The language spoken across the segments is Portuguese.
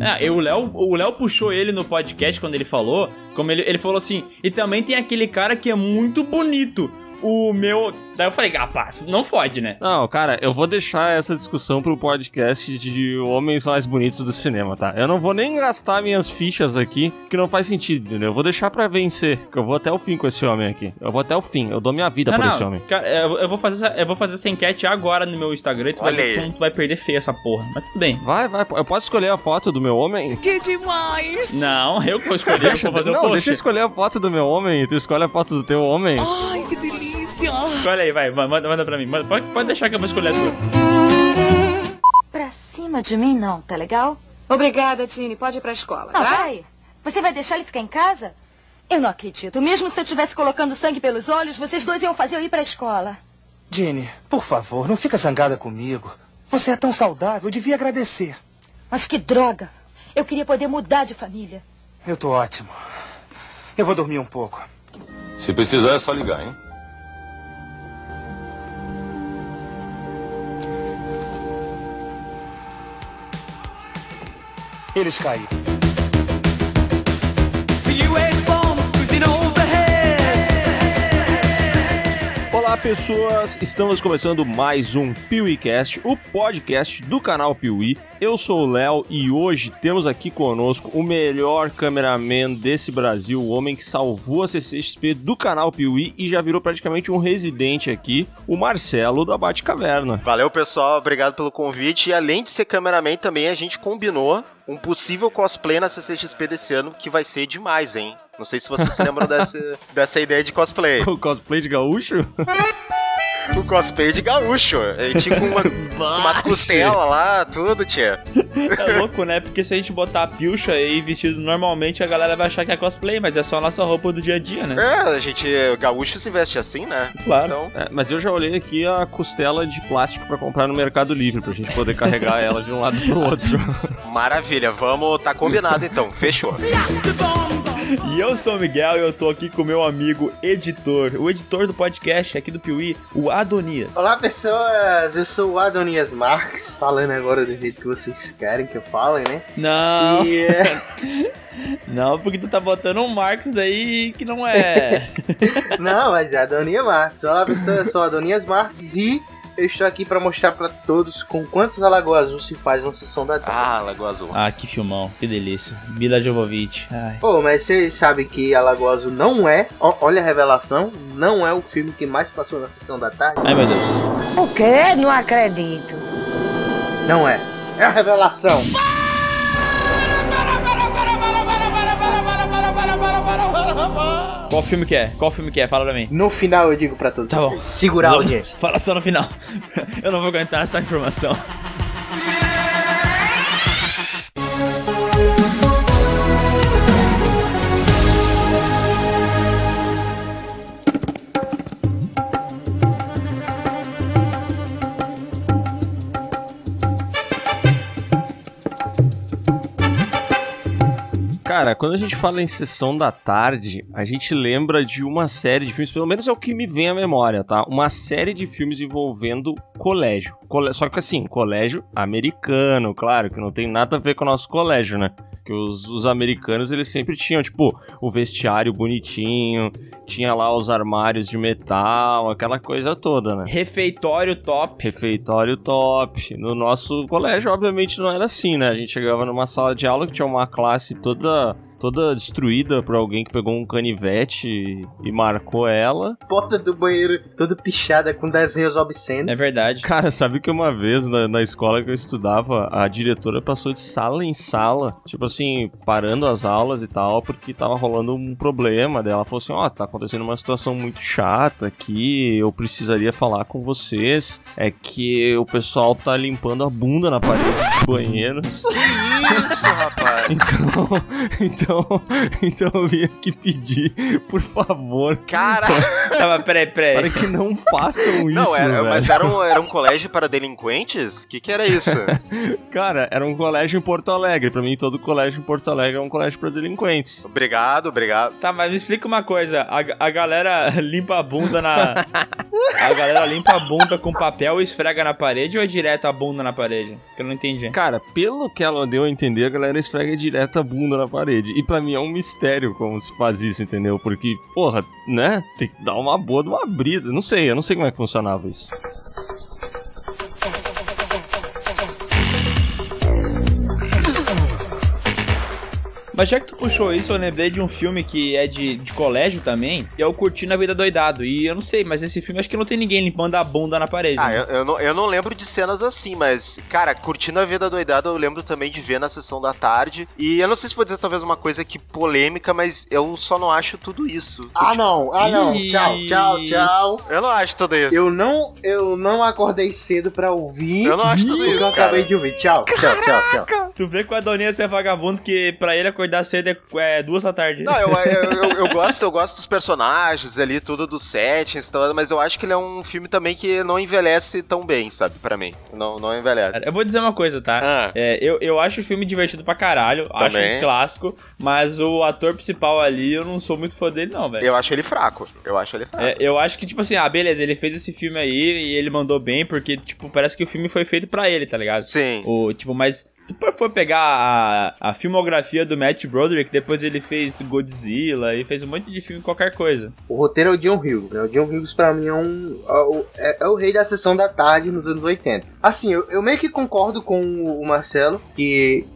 Ah, eu, o Léo o Léo puxou ele no podcast quando ele falou, como ele, ele falou assim, e também tem aquele cara que é muito bonito. O meu Daí eu falei, ah, pá, não fode, né? Não, cara, eu vou deixar essa discussão pro podcast de homens mais bonitos do cinema, tá? Eu não vou nem gastar minhas fichas aqui, que não faz sentido, entendeu? Eu vou deixar pra vencer, que eu vou até o fim com esse homem aqui. Eu vou até o fim, eu dou minha vida não, por não, esse homem. Cara, eu vou, fazer essa, eu vou fazer essa enquete agora no meu Instagram e tu, Olha vai, ver, tu vai perder feio essa porra. Mas tudo bem. Vai, vai. Eu posso escolher a foto do meu homem? Que demais! Não, eu que vou escolher, deixa, eu vou fazer não, o post. deixa eu escolher a foto do meu homem e tu escolhe a foto do teu homem. Ai, que delícia! Escolhe aí, vai, manda, manda pra mim. Pode, pode deixar que eu vou escolher a sua. Pra cima de mim, não, tá legal? Obrigada, Tini. Pode ir pra escola, não, tá? peraí. Você vai deixar ele ficar em casa? Eu não acredito. Mesmo se eu estivesse colocando sangue pelos olhos, vocês dois iam fazer eu ir pra escola. Jenny, por favor, não fica zangada comigo. Você é tão saudável, eu devia agradecer. Mas que droga. Eu queria poder mudar de família. Eu tô ótimo. Eu vou dormir um pouco. Se precisar, é só ligar, hein? Eles caíram. Olá pessoas, estamos começando mais um PeeWeeCast, o podcast do canal Piuí. Eu sou o Léo e hoje temos aqui conosco o melhor cameraman desse Brasil, o homem que salvou a CCXP do canal Piuí e já virou praticamente um residente aqui, o Marcelo da Batcaverna. Valeu pessoal, obrigado pelo convite e além de ser cameraman também a gente combinou um possível cosplay na CCXP desse ano que vai ser demais, hein? Não sei se vocês se lembram dessa, dessa ideia de cosplay. O cosplay de gaúcho? o cosplay de gaúcho. A gente com uma, umas costelas lá, tudo, tia. É louco, né? Porque se a gente botar a pilcha e vestido normalmente, a galera vai achar que é cosplay, mas é só a nossa roupa do dia a dia, né? É, a gente, gaúcho se veste assim, né? Claro. Então... É, mas eu já olhei aqui a costela de plástico para comprar no Mercado Livre, pra gente poder carregar ela de um lado pro outro. Maravilha, vamos, tá combinado então, fechou. E eu sou o Miguel e eu tô aqui com meu amigo editor, o editor do podcast aqui do Piuí, o Adonias. Olá pessoas, eu sou o Adonias Marques, falando agora do jeito que vocês querem que eu fale, né? Não. E, é... Não, porque tu tá botando um Marques aí que não é. não, mas é Adonias Marques. Olá pessoas, eu sou o Adonias Marques e eu estou aqui para mostrar para todos com quantos Alagoa Azul se faz uma sessão da tarde. Ah, Alagoa Azul. Ah, que filmão, que delícia. Mila Jovovich. Pô, mas vocês sabem que Alagoa Azul não é, ó, olha a revelação, não é o filme que mais passou na sessão da tarde. Ai, meu Deus. O quê? Não acredito. Não é. É a revelação. Qual filme que é? Qual filme que é? Fala pra mim. No final eu digo pra todos tá. Bom. Segurar a audiência. Fala só no final. Eu não vou aguentar essa informação. Cara, quando a gente fala em sessão da tarde, a gente lembra de uma série de filmes, pelo menos é o que me vem à memória, tá? Uma série de filmes envolvendo colégio. Só que assim, colégio americano, claro, que não tem nada a ver com o nosso colégio, né? Que os, os americanos, eles sempre tinham, tipo, o vestiário bonitinho, tinha lá os armários de metal, aquela coisa toda, né? Refeitório top. Refeitório top. No nosso colégio, obviamente, não era assim, né? A gente chegava numa sala de aula que tinha uma classe toda toda destruída por alguém que pegou um canivete e, marcou ela. Porta do banheiro toda pichada com desenhos obscenos. É verdade. Cara, sabe que uma vez na, na escola que eu estudava, a diretora passou de sala em sala, tipo assim, parando as aulas e tal, porque tava rolando um problema dela. Ela falou assim: Ó, oh, tá acontecendo uma situação muito chata aqui, eu precisaria falar com vocês. É que o pessoal tá limpando a bunda na parede dos banheiros. Que isso, rapaz? Então, então Então, então eu vim aqui pedir, por favor, Cara, Tá, mas peraí, para peraí. que não façam isso, não, era, velho. mas era um, era um colégio para delinquentes? O que, que era isso? Cara, era um colégio em Porto Alegre. Pra mim, todo colégio em Porto Alegre é um colégio pra delinquentes. obrigado, obrigado. Tá, mas me explica uma coisa. A, a galera limpa a bunda na. a galera limpa a bunda com papel e esfrega na parede ou é direto a bunda na parede? Que eu não entendi. Cara, pelo que ela deu a entender, a galera esfrega direto a bunda na parede. E pra mim é um mistério como se faz isso, entendeu? Porque, porra, né? Tem que dar uma boa de uma brida. Não sei, eu não sei como é que funcionava isso. Mas já que tu puxou isso, eu lembrei de um filme que é de, de colégio também, e é o Curtindo a Vida Doidado. E eu não sei, mas esse filme acho que não tem ninguém limpando a bunda na parede. Ah, né? eu, eu não, eu não lembro de cenas assim, mas, cara, curtindo a vida doidada, eu lembro também de ver na sessão da tarde. E eu não sei se vou dizer talvez uma coisa que polêmica, mas eu só não acho tudo isso. Ah, não, ah, não. Tchau, tchau, tchau. Eu não acho tudo isso. Eu não, eu não acordei cedo pra ouvir. Eu não acho tudo o que isso, eu cara. acabei de ouvir. Tchau, tchau, tchau, tchau. Tu vê que o Adonias é vagabundo que pra ele acordar cedo é, é duas da tarde. Não, eu, eu, eu, eu gosto, eu gosto dos personagens ali, tudo dos settings, mas eu acho que ele é um filme também que não envelhece tão bem, sabe, pra mim. Não, não envelhece. Eu vou dizer uma coisa, tá? Ah. É, eu, eu acho o filme divertido pra caralho, acho Também. um clássico, mas o ator principal ali, eu não sou muito fã dele, não, velho. Eu acho ele fraco. Eu acho ele fraco. É, eu acho que, tipo assim, ah, beleza, ele fez esse filme aí e ele mandou bem, porque, tipo, parece que o filme foi feito pra ele, tá ligado? Sim. O, tipo, mas se for pegar a, a filmografia do Matt Broderick, depois ele fez Godzilla e fez um monte de filme qualquer coisa. O roteiro é o John Hughes, né? O John Hughes pra mim é um. é o- É, é o rei da sessão da tarde nos anos 80. Assim, eu, eu meio que concordo com o Marcelo que.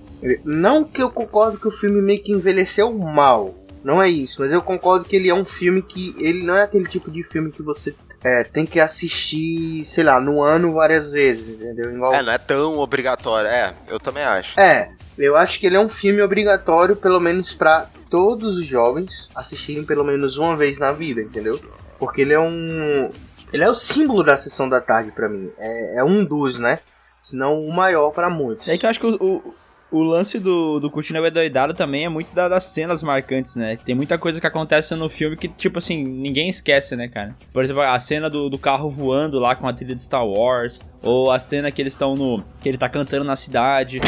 Não que eu concordo que o filme meio que envelheceu mal. Não é isso, mas eu concordo que ele é um filme que. Ele não é aquele tipo de filme que você é, tem que assistir, sei lá, no ano várias vezes, entendeu? Igual É, não é tão obrigatório. É, eu também acho. é, eu acho que ele é um filme obrigatório, pelo menos pra todos os jovens assistirem pelo menos uma vez na vida, entendeu? Porque ele é um. Ele é o símbolo da sessão da tarde pra mim. É, é um dos, né? Se não o maior pra muitos. É que eu acho que o, o, o lance do, do Curtindo é Doidado também é muito da- das cenas marcantes, né? Tem muita coisa que acontece no filme que, tipo assim, ninguém esquece, né, cara? Por exemplo, a cena do, do carro voando lá com a trilha de Star Wars, ou a cena que eles estão no. que ele tá cantando na cidade.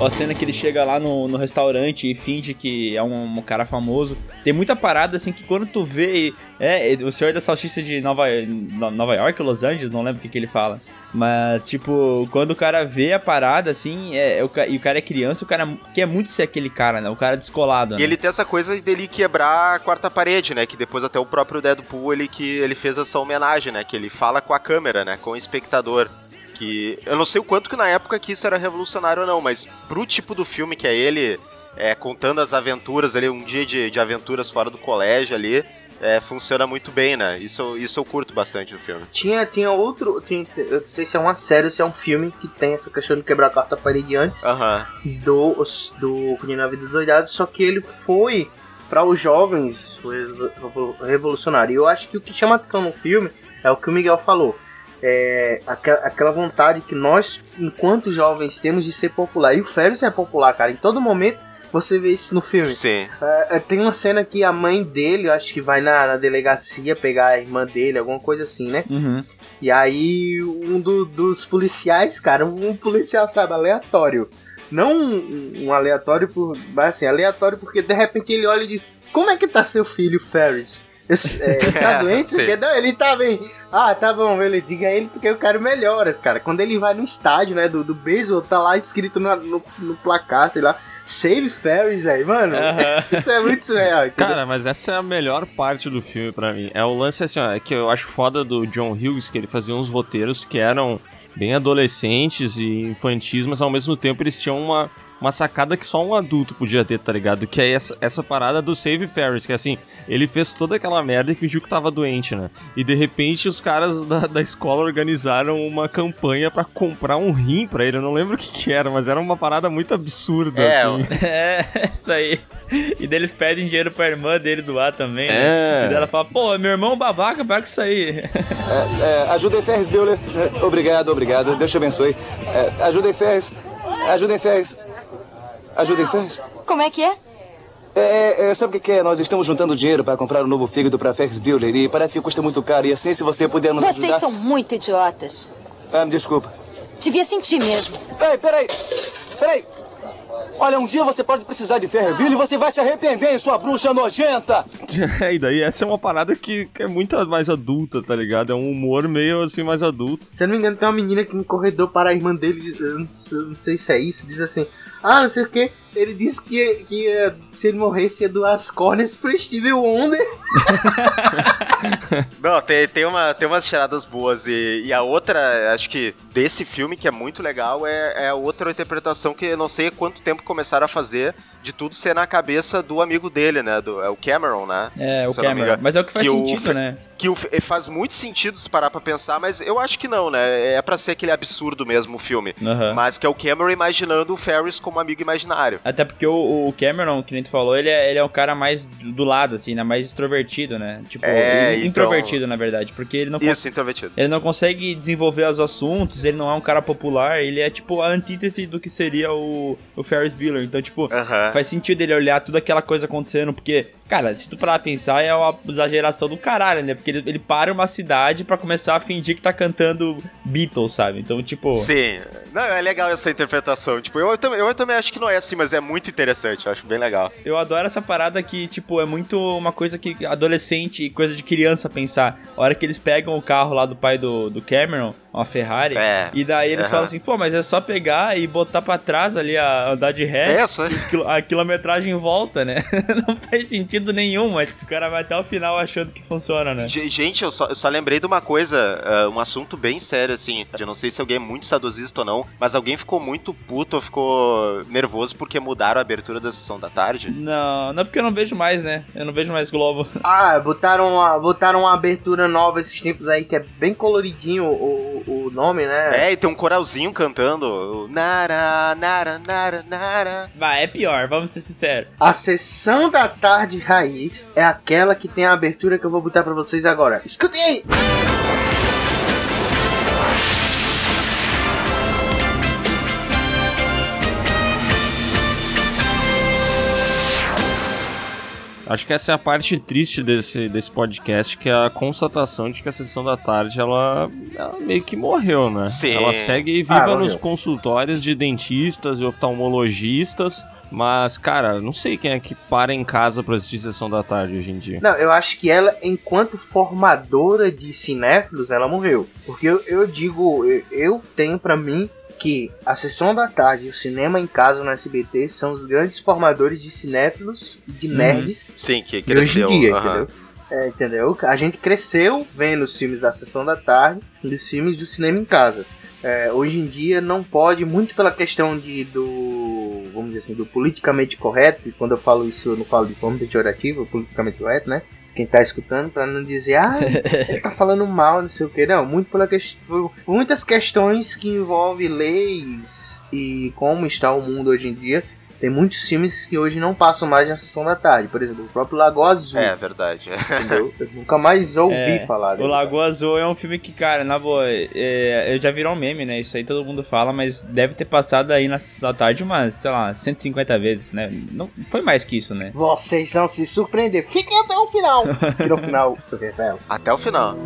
A cena que ele chega lá no, no restaurante e finge que é um, um cara famoso. Tem muita parada assim que quando tu vê. É, o senhor da salsicha de Nova, No- Nova York, Los Angeles, não lembro o que, que ele fala. Mas, tipo, quando o cara vê a parada, assim, é, é o, e o cara é criança, o cara quer muito ser aquele cara, né? O cara descolado, né? E ele tem essa coisa dele quebrar a quarta parede, né? Que depois até o próprio Deadpool, ele, que, ele fez essa homenagem, né? Que ele fala com a câmera, né? Com o espectador. Que eu não sei o quanto que na época que isso era revolucionário ou não, mas pro tipo do filme que é ele é, contando as aventuras ali, um dia de, de aventuras fora do colégio ali, é, funciona muito bem, né? Isso, isso eu curto bastante do filme. Tinha, tinha outro. Tinha, eu não sei se é uma série ou se é um filme que tem essa questão de quebrar a quarta parede antes. Aham. do, do Cunha Vida Doidado, só que ele foi para os jovens revolucionário. E eu acho que o que chama atenção no filme é o que o Miguel falou. É aquela, aquela vontade que nós, enquanto jovens, temos de ser popular. E o Ferris é popular, cara. Em todo momento você vê isso no filme. Sim. É, é, tem uma cena que a mãe dele, eu acho que vai na, na delegacia pegar a irmã dele, alguma coisa assim, né? Uhum. E aí, um do- dos policiais, cara, um policial, sabe, aleatório. Não um, um aleatório por. Mas assim, aleatório porque de repente ele olha e diz: Como é que tá seu filho, Ferris? Esse, é, ele tá doente? Não, ele tá bem. Ah, tá bom, ele diga a ele porque eu quero melhoras, cara. Quando ele vai no estádio, né, do, do beisebol, tá lá escrito na- no, no placar, sei lá, Save Ferris, aí, mano. Isso é muito surreal, entendeu? Cara, mas essa é a melhor parte do filme pra mim. É o lance assim, ó, é que eu acho foda do John Hughes, que ele fazia uns roteiros que eram bem adolescentes e infantis, mas ao mesmo tempo eles tinham uma, uma sacada que só um adulto podia ter, tá ligado? Que é essa, essa parada do Save Ferris, que assim, ele fez toda aquela merda e fingiu que tava doente, né? E de repente os caras da, da escola organizaram uma campanha pra comprar um rim pra ele. Eu não lembro o que que era, mas era uma parada muito absurda, É, assim. É, isso aí. E daí eles pedem dinheiro pra irmã dele doar também, né? É. E daí ela fala, pô, meu irmão babaca, para com isso aí. É, ajudem Ferris Bueller. É, Obrigado, obrigado. Deus te abençoe. É, ajudem Ferris. Ajudem Ferris. Ajudem Ferris. Como é que é? É, é, sabe o que, é? Nós estamos juntando dinheiro para comprar um novo fígado para Ferris Bueller e parece que custa muito caro. E assim, se você puder nos Vocês ajudar... são muito idiotas. Ah, me desculpa. Devia sentir mesmo. Ei, peraí! Peraí! Olha, um dia você pode precisar de Bueller e você vai se arrepender, sua bruxa nojenta! É, e daí essa é uma parada que, que é muito mais adulta, tá ligado? É um humor meio assim mais adulto. Se eu não me engano, tem uma menina que no corredor para a irmã dele, eu não, sei, eu não sei se é isso, diz assim: Ah, não sei o que. Ele disse que, que ia- se ele morresse ia doar as córneas pro Steve Wonder. Não, tem, tem, uma, tem umas tiradas boas. E, e a outra, acho que desse filme que é muito legal, é, é a outra interpretação que eu não sei há quanto tempo começaram a fazer de tudo ser na cabeça do amigo dele, né? Do, é o Cameron, né? É, o Se Cameron. Mas é o que faz o sentido, Fe- né? Que o, faz muito sentido se parar pra pensar, mas eu acho que não, né? É pra ser aquele absurdo mesmo o filme. Aham. Mas que é o Cameron imaginando o Ferris como amigo imaginário. Até porque o, o Cameron, que nem tu falou, ele é, ele é um cara mais do do lado, assim, né? Mais extrovertido, né? Tipo, É, então- introvertido, na verdade. Porque ele não, Isso, introvertido. ele não consegue desenvolver os assuntos, ele não é um cara popular, ele é tipo a antítese do que seria o, o Ferris Bueller. Então, tipo, Aham. Faz sentido ele olhar tudo aquela coisa acontecendo, porque, cara, se tu parar pra pensar, é uma exageração do caralho, né? Porque ele, ele para uma cidade pra começar a fingir que tá cantando Beatles, sabe? Então, tipo. Sim. Não, é legal essa interpretação. Tipo, eu, também- eu também acho que não é assim, mas é muito interessante. Eu acho bem legal. Eu adoro essa parada que, tipo, é muito uma coisa que adolescente e coisa de criança pensar. A hora que eles pegam o carro lá do pai do, do Cameron, uma Ferrari, É. e daí eles Aham. falam assim, pô, mas é só pegar e botar pra trás ali, a andar de ré, É, e quil- a quilometragem volta, né? Não faz sentido nenhum, mas o cara vai até o final achando que funciona, né? Ge- Gente, eu só, eu só lembrei de uma coisa, ah, um assunto bem sério, assim. Eu não sei se alguém é muito saudosista ou não, mas alguém ficou muito puto ou ficou nervoso porque mudaram a abertura da sessão da tarde. Não, não é porque eu não vejo mais, né? Eu não vejo mais Globo. Ah, botaram uma, botaram uma abertura nova esses tempos aí que é bem coloridinho o, o nome, né? É, e tem um coralzinho cantando. o Nara, nara, nara, nara. Vai, é pior, vamos ser sinceros. A sessão da tarde raiz é aquela que tem a abertura que eu vou botar pra vocês agora. Escutem aí! Acho que essa é a parte triste desse, desse podcast, que é a constatação de que a sessão da tarde, ela, ela meio que morreu, né? Sim. Ela segue Ah, viva morreu. nos consultórios de dentistas e oftalmologistas, mas, cara, não sei quem é que para em casa pra assistir sessão da tarde hoje em dia. Não, eu acho que ela, enquanto formadora de cinéfilos, ela morreu. Porque eu, eu digo, eu, eu tenho pra mim que a sessão da tarde e o cinema em casa no SBT são os grandes formadores de cinéfilos e de nerds Sim, que cresceu. em dia, aham. entendeu? É, entendeu? A gente cresceu vendo os filmes da sessão da tarde e os filmes do cinema em casa. É, hoje em dia não pode, muito pela questão de, do, vamos dizer assim, do politicamente correto, e quando eu falo isso eu não falo de forma pejorativa, politicamente correto, né? Quem tá escutando, pra não dizer, ah, ele tá falando mal, não sei o que, não, muito pela questão, muitas questões que envolvem leis e como está o mundo hoje em dia, tem muitos filmes que hoje não passam mais na sessão da tarde. Por exemplo, o próprio Lago Azul. É, verdade. Entendeu? Eu nunca mais ouvi É, falar O dele. Lagoa Azul é um filme que, cara, na boa, é, eu já virou um meme, né? Isso aí todo mundo fala, mas deve ter passado aí na sessão da tarde umas, sei lá, 150 vezes, né? Não foi mais que isso, né? Vocês vão se surpreender. Fiquem até o final. Tira o final. revelo. Até o final.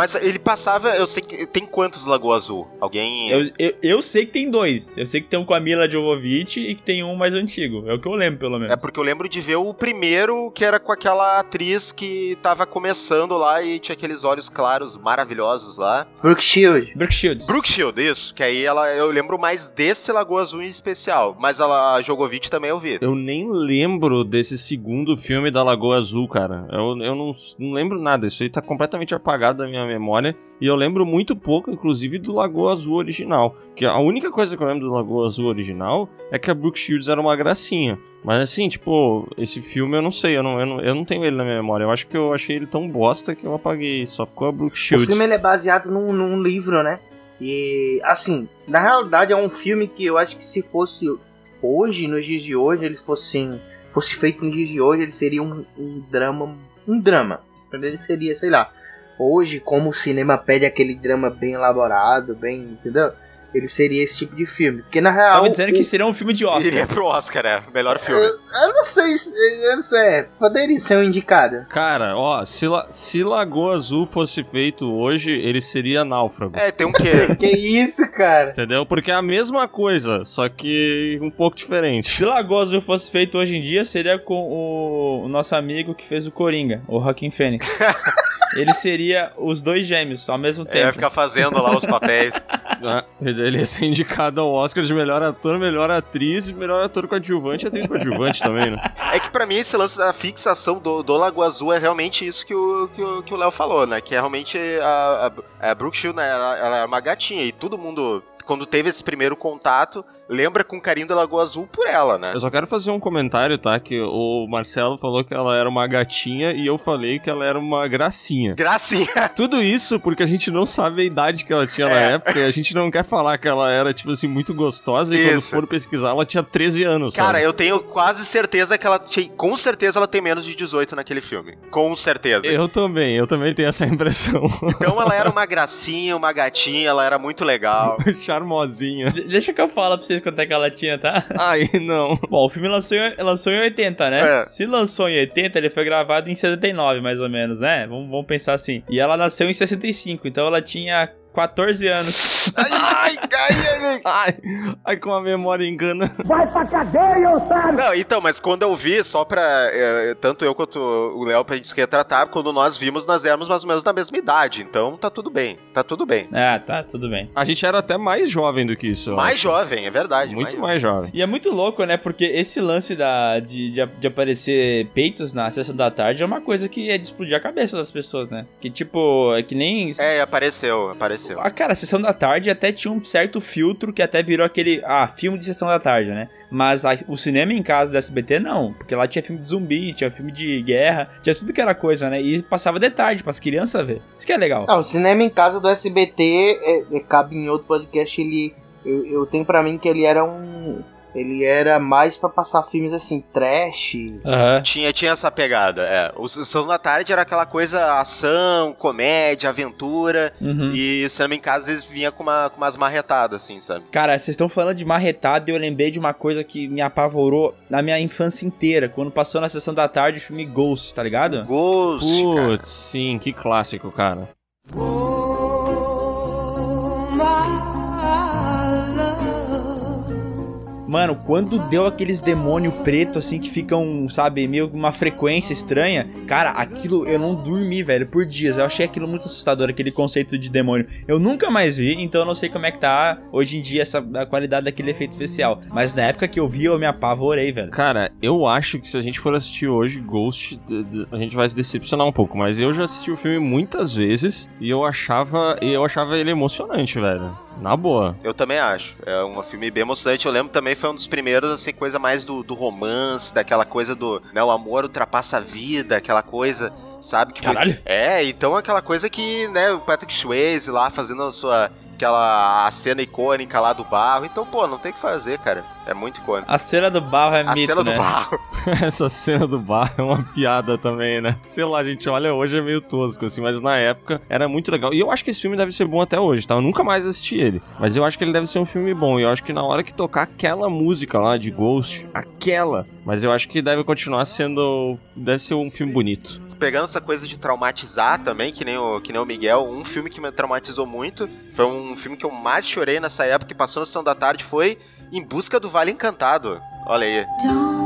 Mas ele passava, eu sei que. Tem quantos Lagoa Azul? Alguém. Eu, eu, eu sei que tem dois. Eu sei que tem um com a Mila Jovovich e que tem um mais antigo. É o que eu lembro, pelo menos. É porque eu lembro de ver o primeiro, que era com aquela atriz que tava começando lá e tinha aqueles olhos claros maravilhosos lá. Brooke Shield. Brooke Shields. Brooke Shield, isso. Que aí ela, eu lembro mais desse Lagoa Azul em especial. Mas ela, a Jogovic também eu vi. Eu nem lembro desse segundo filme da Lagoa Azul, cara. Eu, eu não, não lembro nada. Isso aí tá completamente apagado da minha memória. E eu lembro muito pouco, inclusive, do Lagoa Azul original. Que a única coisa que eu lembro do Lagoa Azul original é que a Brooke Shields era uma gracinha. Mas assim, tipo, esse filme eu não sei, eu não, eu não, eu não tenho ele na minha memória. Eu acho que eu achei ele tão bosta que eu apaguei. Só ficou a Brooke O Shields. filme ele é baseado num, num livro, né? E, assim, na realidade é um filme que eu acho que se fosse hoje, nos dias de hoje, ele fosse, fosse feito nos dias de hoje, ele seria um, um drama. Um drama. Ele seria, sei lá, hoje, como o cinema pede aquele drama bem elaborado, bem. Entendeu? ele seria esse tipo de filme. Porque na real. Tava dizendo o- que seria um filme de Oscar. Iria pro Oscar, é. Melhor filme. Eu, eu não sei se. Eu não sei. é, Poderia ser um indicado. Cara, ó, se, La- se Lagoa Azul fosse feito hoje, ele seria náufrago. É, tem um quê? Que isso, cara? Entendeu? Porque é a mesma coisa, só que um pouco diferente. Se Lagoa Azul fosse feito hoje em dia, seria com o, o nosso amigo que fez o Coringa, o Joaquim Fênix. Ele seria os dois gêmeos ao mesmo É, ia tempo. ficar fazendo lá os papéis. Ah, Ele ia ser indicado ao Oscar de melhor ator, melhor atriz, melhor ator coadjuvante e atriz coadjuvante também, né? É que pra mim esse lance da fixação do, do Lagoa Azul é realmente isso que o que o que o Léo falou, né? Que é realmente a, a, a Brooke Shield, né? Ela, ela é uma gatinha e todo mundo, quando teve esse primeiro contato, lembra com carinho da Lagoa Azul por ela, né? Eu só quero fazer um comentário, tá? Que o Marcelo falou que ela era uma gatinha e eu falei que ela era uma gracinha. Gracinha. Tudo isso porque a gente não sabe a idade que ela tinha na É. época e a gente não quer falar que ela era, tipo assim, muito gostosa e quando Isso. for pesquisar ela tinha 13 anos, Cara, sabe? eu tenho quase certeza que ela tinha, com certeza ela tem menos de 18 naquele filme. Com certeza. Eu também, eu também tenho essa impressão. Então ela era uma gracinha, uma gatinha, ela era muito legal. Charmosinha. De- Deixa que eu falo pra vocês quanto é que ela tinha, tá? Ai, não. Bom, o filme lançou em, lançou em 80, né? É. Se lançou em 80, ele foi gravado em 79, mais ou menos, né? Vamos, vamos pensar assim. E ela nasceu em 65, então ela tinha 14 anos. Ai, ai, ai, Ai, ai, com a memória engana. Não, então, mas quando eu vi, só pra. é, tanto eu quanto o Léo pra gente se retratar, quando nós vimos, nós éramos mais ou menos da mesma idade. Então tá tudo bem. Tá tudo bem. Ah, tá, tudo bem. A gente era até mais jovem do que isso. Mais acho. jovem, é verdade. Muito mais mais jovem. E é muito louco, né? Porque esse lance da, de, de, de aparecer peitos na sessão da tarde é uma coisa que é de explodir a cabeça das pessoas, né? Que tipo, é que nem. É, apareceu, apareceu. Ah, cara, a sessão da tarde até tinha um certo filtro que até virou aquele. Ah, filme de sessão da tarde, né? Mas a- o cinema em casa do SBT não. Porque lá tinha filme de zumbi, tinha filme de guerra, tinha tudo que era coisa, né? E passava de tarde pras crianças ver. Isso que é legal. Não, o cinema em casa do SBT é, é, cabe em outro podcast. Ele, eu, eu tenho pra mim que ele era um. Ele era mais pra passar filmes assim, trash. Aham. Tinha, tinha essa pegada, é. O Sessão da Tarde era aquela coisa ação, comédia, aventura. Uhum. E o cinema em casa às vezes vinha com, uma, com umas marretadas, assim, sabe? Cara, vocês estão falando de marretada e eu lembrei de uma coisa que me apavorou na minha infância inteira. Quando passou na sessão da tarde o filme Ghost, tá ligado? Ghost, cara. Putz, sim, que clássico, cara. Mano, quando deu aqueles demônio preto assim que ficam, sabe, meio uma frequência estranha, cara, aquilo eu não dormi, velho, por dias. Eu achei aquilo muito assustador, aquele conceito de demônio. Eu nunca mais vi, então eu não sei como é que tá hoje em dia essa a qualidade daquele efeito especial. Mas na época que eu vi, eu me apavorei, velho. Cara, eu acho que se a gente for assistir hoje Ghost, a gente vai se decepcionar um pouco, mas eu já assisti o filme muitas vezes e eu achava, eu achava ele emocionante, velho. Na boa. Eu também acho. É um filme bem emocionante. Eu lembro também foi um dos primeiros, assim, coisa mais do, do romance, daquela coisa do. Né, o amor ultrapassa a vida, aquela coisa. Sabe? Que foi- Caralho. É, então aquela coisa que, né, o Patrick Swayze lá fazendo a sua. Aquela a cena icônica lá do barro. Então, pô, não tem o que fazer, cara. É muito icônico. A cena do barro é A mito, cena do né? barro. Essa cena do bar é uma piada também, né? Sei lá, a gente olha hoje é meio tosco, assim, mas na época era muito legal. E eu acho que esse filme deve ser bom até hoje, tá? Eu nunca mais assisti ele. Mas eu acho que ele deve ser um filme bom. E eu acho que na hora que tocar aquela música lá de Ghost, aquela. Mas eu acho que deve continuar sendo. Deve ser um filme bonito. Pegando essa coisa de traumatizar também, que nem, o, que nem o Miguel, um filme que me traumatizou muito, foi um filme que eu mais chorei nessa época, que passou na sessão da tarde, foi Em Busca do Vale Encantado. Olha aí.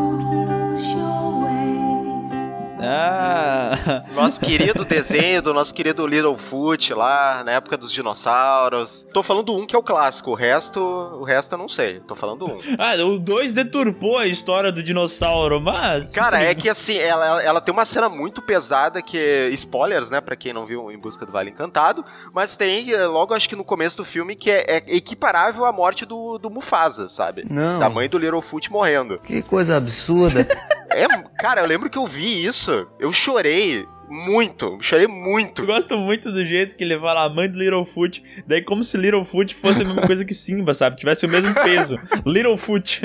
Ah, Nosso querido desenho do nosso querido Littlefoot lá, na época dos dinossauros. Tô falando um que é o clássico, o resto, o resto eu não sei. Tô falando um. ah o 2 deturpou a história do dinossauro, mas. Cara, é que assim, ela, ela tem uma cena muito pesada que. Spoilers, né? Pra quem não viu Em Busca do Vale Encantado. Mas tem, eh, logo acho que no começo do filme, que é, é equiparável à morte do, do Mufasa, sabe? Não. Da mãe do Littlefoot morrendo. Que coisa absurda. É, cara, eu lembro que eu vi isso, eu chorei. Muito, chorei muito. Eu gosto muito do jeito que ele fala a mãe do Littlefoot, daí como se Littlefoot fosse a mesma coisa que Simba, sabe? Tivesse o mesmo peso. Littlefoot.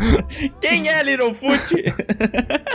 Quem é Littlefoot?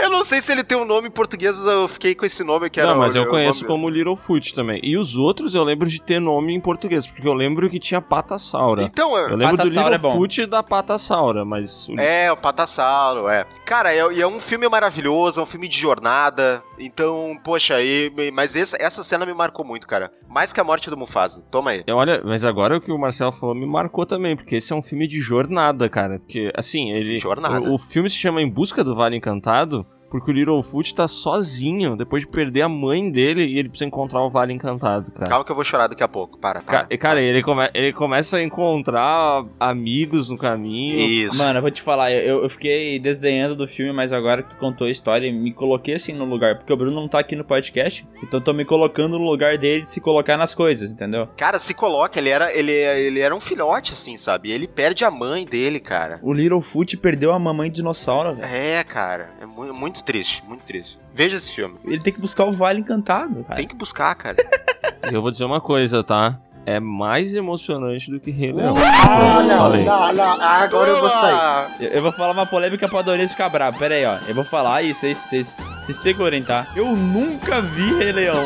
Eu não sei se ele tem um nome em português, mas eu fiquei com esse nome que era Não, mas o- eu conheço nome- como Littlefoot também. E os outros eu lembro de ter nome em português, porque eu lembro que tinha Patassaura. Então, Eu lembro do Patassaura é bom. Littlefoot e da Patassaura, mas... o- É, o Patassauro, é. Cara, é, e é um filme maravilhoso, é um filme de jornada. Então, poxa, e, mas essa, essa cena me marcou muito, cara. Mais que a morte do Mufasa. Toma aí. É, Olha, mas agora o que o Marcelo falou me marcou também, porque esse é um filme de jornada, cara. Porque, assim, ele. Jornada. O, o filme se chama Em Busca do Vale Encantado, porque o Littlefoot tá sozinho depois de perder a mãe dele e ele precisa encontrar o Vale Encantado, cara. Calma que eu vou chorar daqui a pouco. Para, para. Ca- Cara, ele, come- ele começa a encontrar amigos no caminho. Isso. Mano, eu vou te falar, eu, eu fiquei desenhando do filme, mas agora que tu contou a história, me coloquei assim no lugar, porque o Bruno não tá aqui no podcast, então eu tô me colocando no lugar dele de se colocar nas coisas, entendeu? Cara, se coloca, ele era, ele, ele era um filhote, assim, sabe? Ele perde a mãe dele, cara. O Littlefoot perdeu a mamãe dinossauro, velho. É, cara. É mu- muito triste, muito triste. Veja esse filme. Ele tem que buscar o Vale Encantado, cara. Tem que buscar, cara. Eu vou dizer uma coisa, tá? É mais emocionante do que Rei Leão. Ah, não, Falei. não, não. Agora eu vou sair. Eu, eu vou falar uma polêmica pra Adonis ficar bravo. Pera aí, ó. Eu vou falar e vocês se segurem, tá? Eu nunca vi Rei Leão.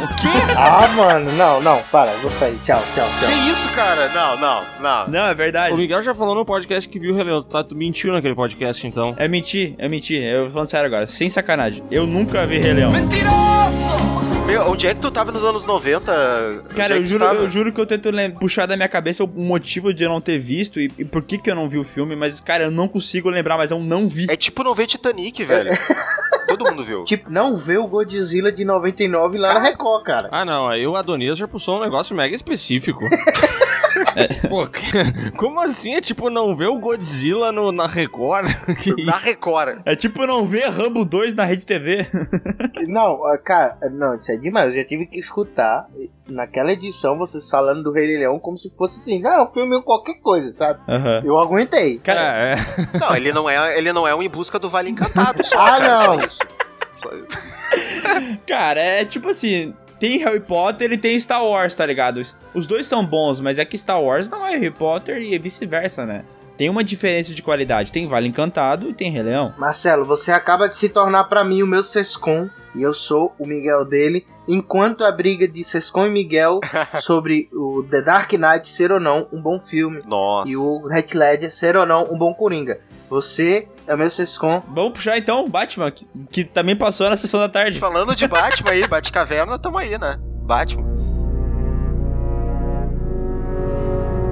Ah, mano, não, não, para, eu vou sair. Tchau, tchau, tchau. Que isso, cara? Não, não, não. Não, é verdade. O Miguel já falou no podcast que viu o Rei Leão. Tá, tu mentiu naquele podcast, então. É mentir, é mentir. Eu falando sério agora, sem sacanagem. Eu nunca vi Rei Leão. Meu, onde é que tu tava nos anos 90? Onde Cara, é eu juro, eu juro que eu tento puxar da minha cabeça o motivo de eu não ter visto e, e por que que eu não vi o filme, mas, cara, eu não consigo lembrar, mas eu não vi. É tipo não ver Titanic, velho. Todo mundo viu. Tipo, não vê o Godzilla de 99 lá na Record, cara. Ah, não. Aí o Adonias já puxou um negócio mega específico. Pô, que- como assim? É tipo não ver o Godzilla no, na Record? Que Na Record. É tipo não ver Rambo 2 na Rede TV. Não, ah, cara, não, isso é demais. Eu já tive que escutar naquela edição vocês falando do Rei Leão como se fosse assim, não, filme qualquer coisa, sabe? Aham. Eu aguentei. Cara, É, é. Não, ele não é, ele não é um em busca do Vale Encantado só, Ah, cara, só não. isso. Só isso. cara, é tipo assim. Tem Harry Potter e tem Star Wars, tá ligado? Os- dois são bons, mas é que Star Wars não é Harry Potter e vice-versa, né? Tem uma diferença de qualidade. Tem Vale Encantado e tem Rei Leão. Marcelo, você acaba de se tornar pra mim o meu Sescon e eu sou o Miguel dele. Enquanto a briga de Sescon e Miguel sobre o The Dark Knight ser ou não um bom filme Nossa. e o Heath Ledger ser ou não um bom Coringa. Você é o meu Sescon. Vamos puxar então o Batman, que, que também passou na sessão da tarde. Falando de Batman aí, Batcaverna, tamo aí, né? Batman.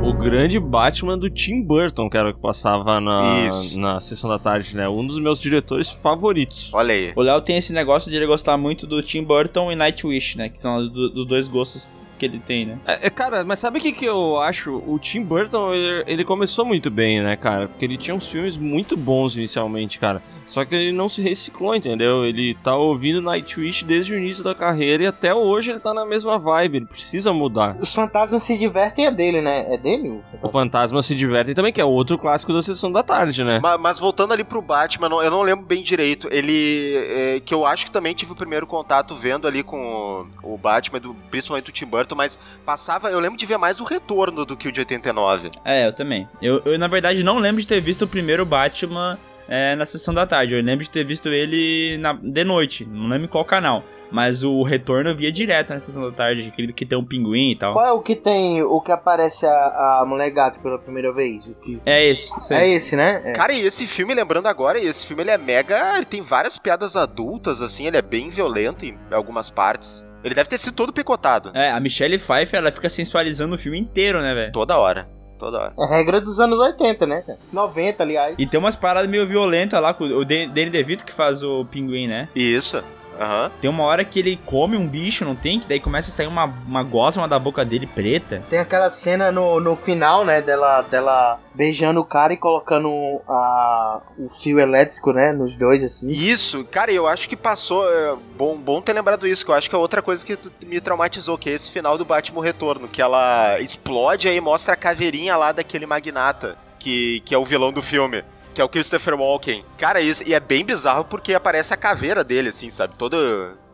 O grande Batman do Tim Burton, que era o que passava na, Isso. na sessão da tarde, né? Um dos meus diretores favoritos. Olha aí. O Léo tem esse negócio de ele gostar muito do Tim Burton e Nightwish, né? Que são os do- dois gostos que ele tem, né? É, é, cara, mas sabe o que, que eu acho? O Tim Burton, ele, ele começou muito bem, né, cara? Porque ele tinha uns filmes muito bons inicialmente, cara. Só que ele não se reciclou, entendeu? Ele tá ouvindo Nightwish desde o início da carreira e até hoje ele tá na mesma vibe. Ele precisa mudar. Os fantasmas se divertem é dele, né? É dele? O Fantasma se diverte também, que é outro clássico da sessão da tarde, né? Ma- Mas, voltando ali pro Batman, eu não lembro bem direito. Ele. é, que eu acho que também tive o primeiro contato vendo ali com o, o Batman, do, principalmente o Tim Burton, mas passava. Eu lembro de ver mais o retorno do que o de 89. É, eu também. Eu, eu, na verdade, não lembro de ter visto o primeiro Batman é, na sessão da tarde. Eu lembro de ter visto ele na, de noite. Não lembro em qual canal. Mas o retorno eu via direto na sessão da tarde, aquele que tem um pinguim e tal. Qual é o que tem, o que aparece a, a mulher gato pela primeira vez? O que- É esse. isso É esse, né? É. Cara, e esse filme, lembrando agora, esse filme ele é mega. Ele tem várias piadas adultas, assim, ele é bem violento em algumas partes. Ele deve ter sido todo picotado. É, a Michelle Pfeiffer, ela fica sensualizando o filme inteiro, né, velho? Toda hora. Toda hora. É regra dos anos 80, né? cara? 90, aliás. E tem umas paradas meio violentas lá com o Dan- Danny DeVito que faz o pinguim, né? Isso. Aham. Tem uma hora que ele come um bicho, não tem? Que daí começa a sair uma, uma gosma da boca dele preta. Tem aquela cena no, no final, né? Dela, dela beijando o cara e colocando a, o fio elétrico, né? Nos dois, assim. Isso, cara, eu acho que passou. é, bom, bom ter lembrado isso, que eu acho que é outra coisa que me traumatizou, que é esse final do Batman Retorno, que ela explode e aí mostra a caveirinha lá daquele magnata, que, que é o vilão do filme. Que é o Christopher Walken. Cara, isso, e é bem bizarro porque aparece a caveira dele, assim, sabe? Todo,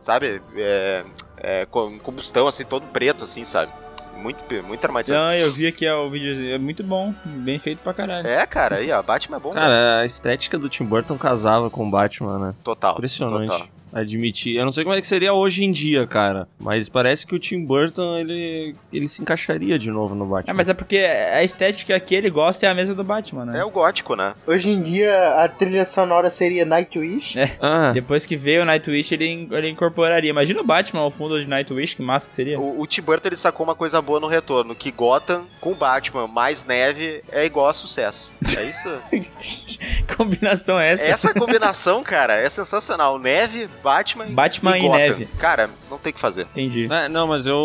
sabe? É, é, com combustão, assim, todo preto, assim, sabe? Muito, muito traumatizante. Não, eu vi aqui ó, o vídeo, é muito bom, bem feito pra caralho. É, cara, aí, ó, Batman é bom, né? Cara, a estética do Tim Burton casava com o Batman, né? Total. Impressionante. total. Admitir. Eu não sei como é que seria hoje em dia, cara. Mas parece que o Tim Burton, ele, ele se encaixaria de novo no Batman. É, mas é porque a estética que ele gosta é a mesa do Batman, né? É o gótico, né? Hoje em dia, a trilha sonora seria Nightwish. É. Ah, Depois que veio o Nightwish, ele, ele incorporaria. Imagina o Batman ao fundo de Nightwish, que massa que seria. O, o Tim Burton ele sacou uma coisa boa no retorno, que Gotham com Batman mais neve é igual a sucesso. É isso? combinação é essa? Essa combinação, cara, é sensacional. Neve, Batman, Batman e, e Gotham. neve. Cara, não tem o que fazer. Entendi. É, não, mas eu,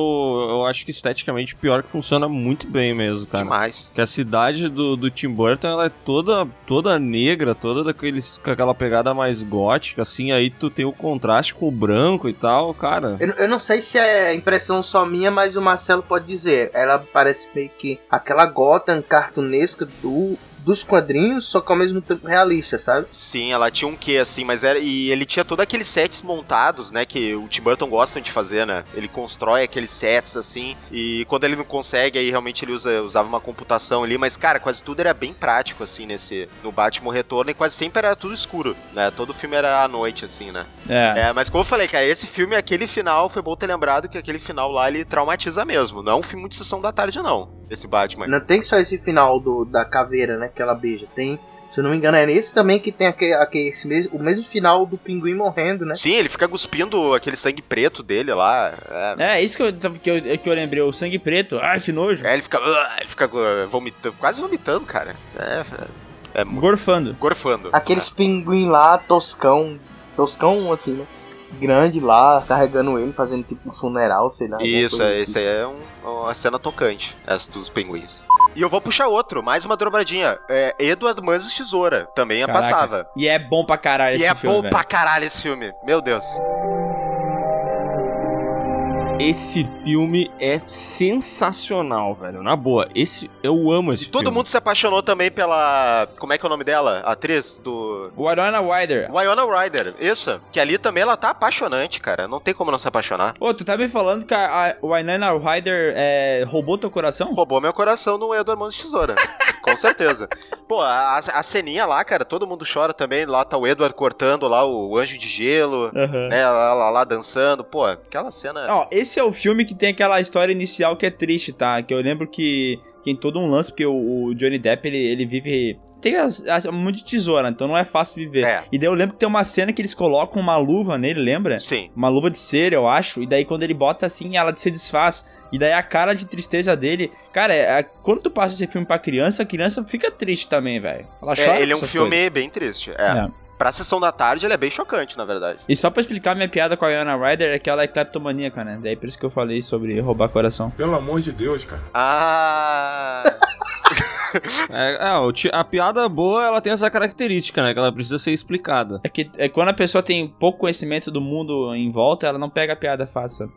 eu acho que esteticamente pior que funciona muito bem mesmo, cara. Demais. Que a cidade do, do Tim Burton, ela é toda, toda negra, toda daqueles, com aquela pegada mais gótica, assim, aí tu tem o contraste com o branco e tal, cara. Eu, eu não sei se é impressão só minha, mas o Marcelo pode dizer. Ela parece meio que aquela Gotham cartunesca do, dos quadrinhos, só que ao mesmo tempo realista, sabe? Sim, ela tinha um quê, assim, mas era. E ele tinha todos aqueles sets montados, né? Que o Tim Burton gosta de fazer, né? Ele constrói aqueles sets, assim. E quando ele não consegue, aí realmente ele usa, usava uma computação ali. Mas, cara, quase tudo era bem prático, assim, nesse. No Batman Retorno. E quase sempre era tudo escuro, né? Todo filme era à noite, assim, né? É. É, mas como eu falei, cara, esse filme, aquele final, foi bom ter lembrado que aquele final lá ele traumatiza mesmo. Não é um filme de sessão da tarde, não. Esse Batman. Não tem só esse final do, da caveira, né? Que ela beija. Tem, se eu não me engano, é nesse também que tem aquele, aquele, esse mesmo, o mesmo final do pinguim morrendo, né? Sim, ele fica cuspindo aquele sangue preto dele lá. É, É, isso que eu, que, eu, que eu lembrei, o sangue preto. Ai, que nojo. É, ele fica. "Ah", ele fica uh, vomitando, quase vomitando, cara. É. É, é muito. Gorfando. Gorfando. Aqueles pinguim lá, toscão. Toscão, assim, né? Grande lá, carregando ele, fazendo tipo um funeral, sei lá. Isso, é, isso aí é um- uma cena tocante, essa dos pinguins. E eu vou puxar outro, mais uma dobradinha. É Edward Mãos Tesoura, também a Caraca. passava. E é bom pra caralho E esse é filme, bom velho. pra caralho esse filme, meu Deus. Esse filme é sensacional, velho. Na boa, esse eu amo esse E todo filme. mundo se apaixonou também pela. Como é que é o nome dela? A atriz do. Winona Ryder. Wyona Ryder, isso. Que ali também ela tá apaixonante, cara. Não tem como não se apaixonar. Ô, tu tá me falando que a, a Winona Ryder é, roubou teu coração? Roubou meu coração no Edward Mãos de Tesoura. Com certeza. Pô, a, a ceninha lá, cara, todo mundo chora também. Lá tá o Edward cortando lá o anjo de gelo, Aham. né? Lá, lá, lá dançando. Pô, aquela cena. Ó, esse é o filme que tem aquela história inicial que é triste, tá? Que eu lembro que tem todo um lance, porque o, o Johnny Depp, ele, ele vive... Tem as, as, muito de tesoura, então não é fácil viver. É. E daí eu lembro que tem uma cena que eles colocam uma luva nele, lembra? Sim. Uma luva de cera, eu acho. E daí quando ele bota assim, ela se desfaz. E daí a cara de tristeza dele... Cara, é- é- quando tu passa esse filme pra criança, a criança fica triste também, velho. Ela chora É, ele é um filme coisas. bem triste. É. É. Pra sessão da tarde, ele é bem chocante, na verdade. E só pra explicar minha piada com a Winona Ryder é que ela é cleptomaníaca, né? Daí por isso que eu falei sobre roubar coração. Pelo amor de Deus, cara. Ah. É, é, a piada boa, ela tem essa característica, né? Que ela precisa ser explicada. É que é quando a pessoa tem pouco conhecimento do mundo em volta, ela não pega a piada fácil.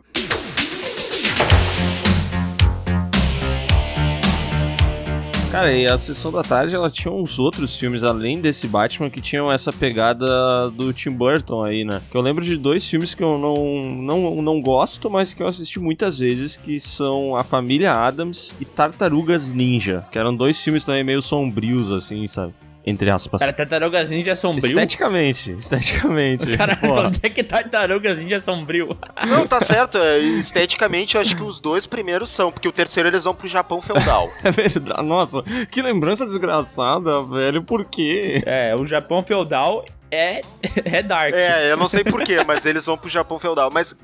Cara, e a Sessão da Tarde, ela tinha uns outros filmes, além desse Batman, que tinham essa pegada do Tim Burton aí, né? Que eu lembro de dois filmes que eu não, não, não gosto, mas que eu assisti muitas vezes, que são A Família Adams e Tartarugas Ninja, que eram dois filmes também meio sombrios, assim, sabe? Entre aspas. Cara, Tartarugas Ninja é sombrio. Esteticamente, esteticamente. Caralho, Porra. onde é que Tartarugas Ninja é sombrio? Não, tá certo. é, Esteticamente, eu acho que os dois primeiros são, porque o terceiro eles vão pro Japão feudal. É verdade. Nossa, que lembrança desgraçada, velho. Por quê? É, o Japão feudal é, é dark. É, eu não sei porquê, mas eles vão pro Japão feudal. Mas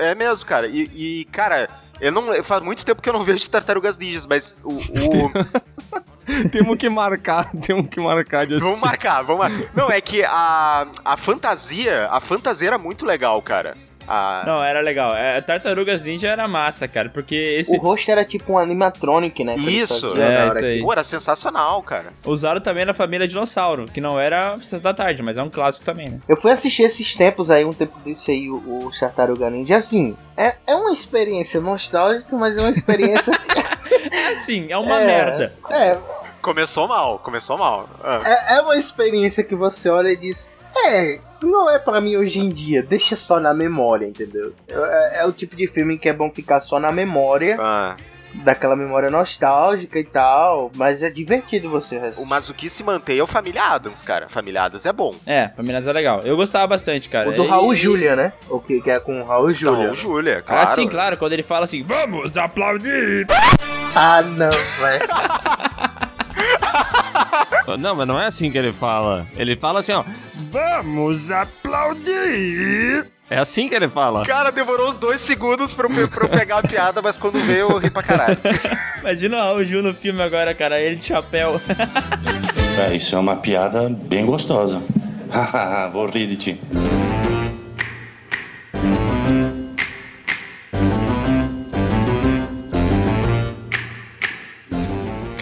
é mesmo, cara. E, e, cara, eu não. Faz muito tempo que eu não vejo tartarugas ninjas, mas o. o- temos que marcar, temos que marcar de vamos assistir. marcar, vamos marcar. Não, é que a, a fantasia. A fantasia era muito legal, cara. A- Não, era legal. É, Tartarugas Ninja era massa, cara, porque esse... O rosto era tipo um animatronic, né? Isso, é, isso aí. Pô, era sensacional, cara. Usaram também na família Dinossauro, que não era Sessão da Tarde, mas é um clássico também, né? Eu fui assistir esses tempos aí, um tempo desse aí, o, o Tartaruga Ninja. Assim, é, é uma experiência nostálgica, mas é uma experiência. Assim, é uma É, merda. é, Começou mal, começou mal. Ah. É, é uma experiência que você olha e diz: É, não é pra mim hoje em dia, deixa só na memória, entendeu? É, é o tipo de filme que é bom ficar só na memória, Ah. daquela memória nostálgica e tal, mas é divertido você O assistir. Mazuki se mantém é o Família Adams, cara. Família Adams é bom. É, pra mim é legal. Eu gostava bastante, cara. O do E- Raul Julia, né? O que, que é com o Raul Julia. Então, o Júlia, Ah, claro. sim, claro, quando ele fala assim, vamos aplaudir! Ah, não, velho. Não, mas não é assim que ele fala. Ele fala assim, ó. Vamos aplaudir! É assim que ele fala. Cara, demorou uns dois segundos pra eu, pra eu pegar a piada, mas quando veio eu ri pra caralho. Imagina o Raul Gil no filme agora, cara, ele de chapéu. É, isso é uma piada bem gostosa. Vou rir de ti.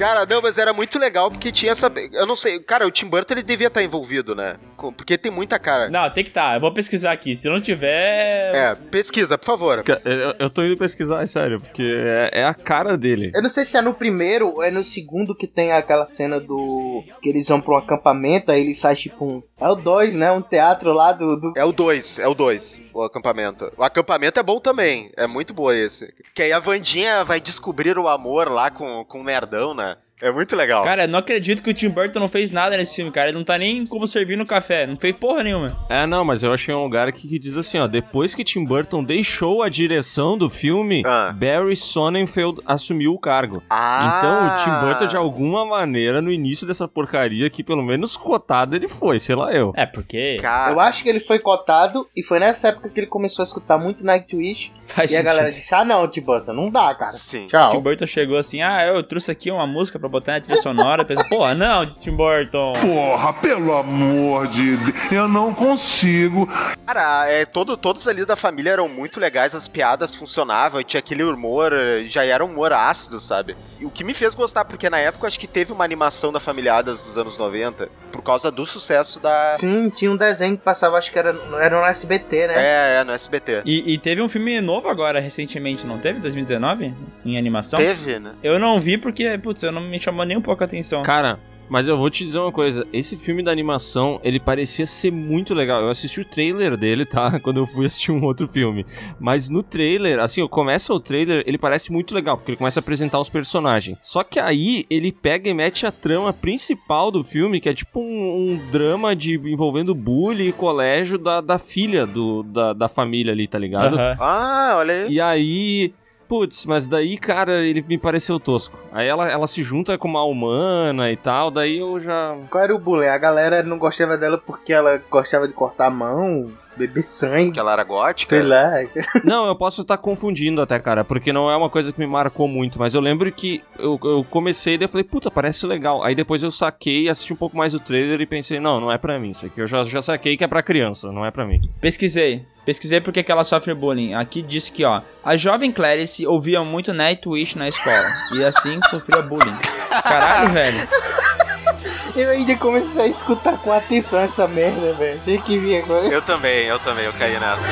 Cara, não, mas era muito legal porque tinha essa. Eu não sei, cara, o Tim Burton ele devia estar envolvido, né? Porque tem muita cara. Não, tem que tá. Eu vou pesquisar aqui. Se não tiver. É, pesquisa, por favor. Eu, eu tô indo pesquisar, é sério, porque é, é a cara dele. Eu não sei se é no primeiro ou é no segundo que tem aquela cena do. que eles vão pra um acampamento, aí ele sai tipo um. É o 2, né? Um teatro lá do. do... É o 2, é o 2, o acampamento. O acampamento é bom também, é muito boa esse. Que aí a Vandinha vai descobrir o amor lá com, com o nerdão, né? É muito legal. Cara, eu não acredito que o Tim Burton não fez nada nesse filme, cara. Ele não tá nem como servir no café. Não fez porra nenhuma. É, não, mas eu achei um lugar aqui que diz assim, ó, depois que Tim Burton deixou a direção do filme, Ah. Barry Sonnenfeld assumiu o cargo. Ah. Então o Tim Burton, de alguma maneira, no início dessa porcaria aqui, pelo menos cotado ele foi, sei lá eu. É, porque. Cara, Eu acho que ele foi cotado e foi nessa época que ele começou a escutar muito Nightwish. Faz e a sentido. galera disse: Ah, não, Tim Burton, não dá, cara. sim. Tim Tchau. Burton chegou assim, ah, eu trouxe aqui uma música pra botar na trilha sonora. Pensa, porra, não, Tim Burton. Porra, pelo amor de Deus, eu não consigo. Cara, é, todo, todos ali da família eram muito legais, as piadas funcionavam, e tinha aquele humor, eh, já era um humor ácido, sabe? E o que me fez gostar, porque na época eu acho que teve uma animação da Familiadas dos anos 90, por causa do sucesso da. Sim, tinha um desenho que passava, acho que era, era no SBT, né? É, é, no SBT. E, e teve um filme novo agora, recentemente, não teve? 2019? Em animação? Teve, né? Eu não vi porque, putz, eu não me chamou nem um pouco a atenção. Cara, mas eu vou te dizer uma coisa, esse filme da animação, ele parecia ser muito legal. Eu assisti o trailer dele, tá? Quando eu fui assistir um outro filme. Mas no trailer, assim, começa o trailer, ele parece muito legal, porque ele começa a apresentar os personagens. Só que aí ele pega e mete a trama principal do filme, que é tipo um, um drama de envolvendo bullying e colégio da, da filha do, da, da família ali, tá ligado? Aham. Ah, olha aí. E aí. Putz, mas daí, cara, ele me pareceu tosco. Aí ela, ela se junta com uma humana e tal, daí eu já. Qual era o bullying? A galera não gostava dela porque ela gostava de cortar a mão, beber sangue, Que ela era gótica. sei lá. Não, eu posso estar confundindo até, cara, porque não é uma coisa que me marcou muito, mas eu lembro que eu, eu comecei e daí eu falei, puta, parece legal. Aí depois eu saquei, assisti um pouco mais o trailer e pensei, não, não é pra mim. Isso aqui eu já, já saquei que é pra criança, não é pra mim. Pesquisei. Pesquisei porque que ela sofre bullying. Aqui diz que, ó, a jovem Clarice ouvia muito Nightwish na escola. E assim sofria bullying. Caralho, velho. Eu ainda comecei a escutar com atenção essa merda, velho. Achei que vinha agora. Eu também, eu também, eu caí nessa.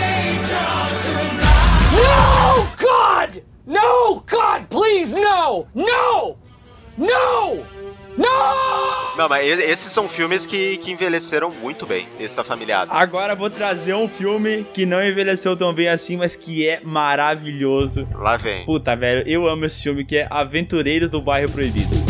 No, God! No, God, please, no! No! No! No! Não, mas esses são filmes que, que envelheceram muito bem, esse da Familiada. Agora eu vou trazer um filme que não envelheceu tão bem assim, mas que é maravilhoso. Lá vem. Puta, velho, eu amo esse filme que é Aventureiros do Bairro Proibido.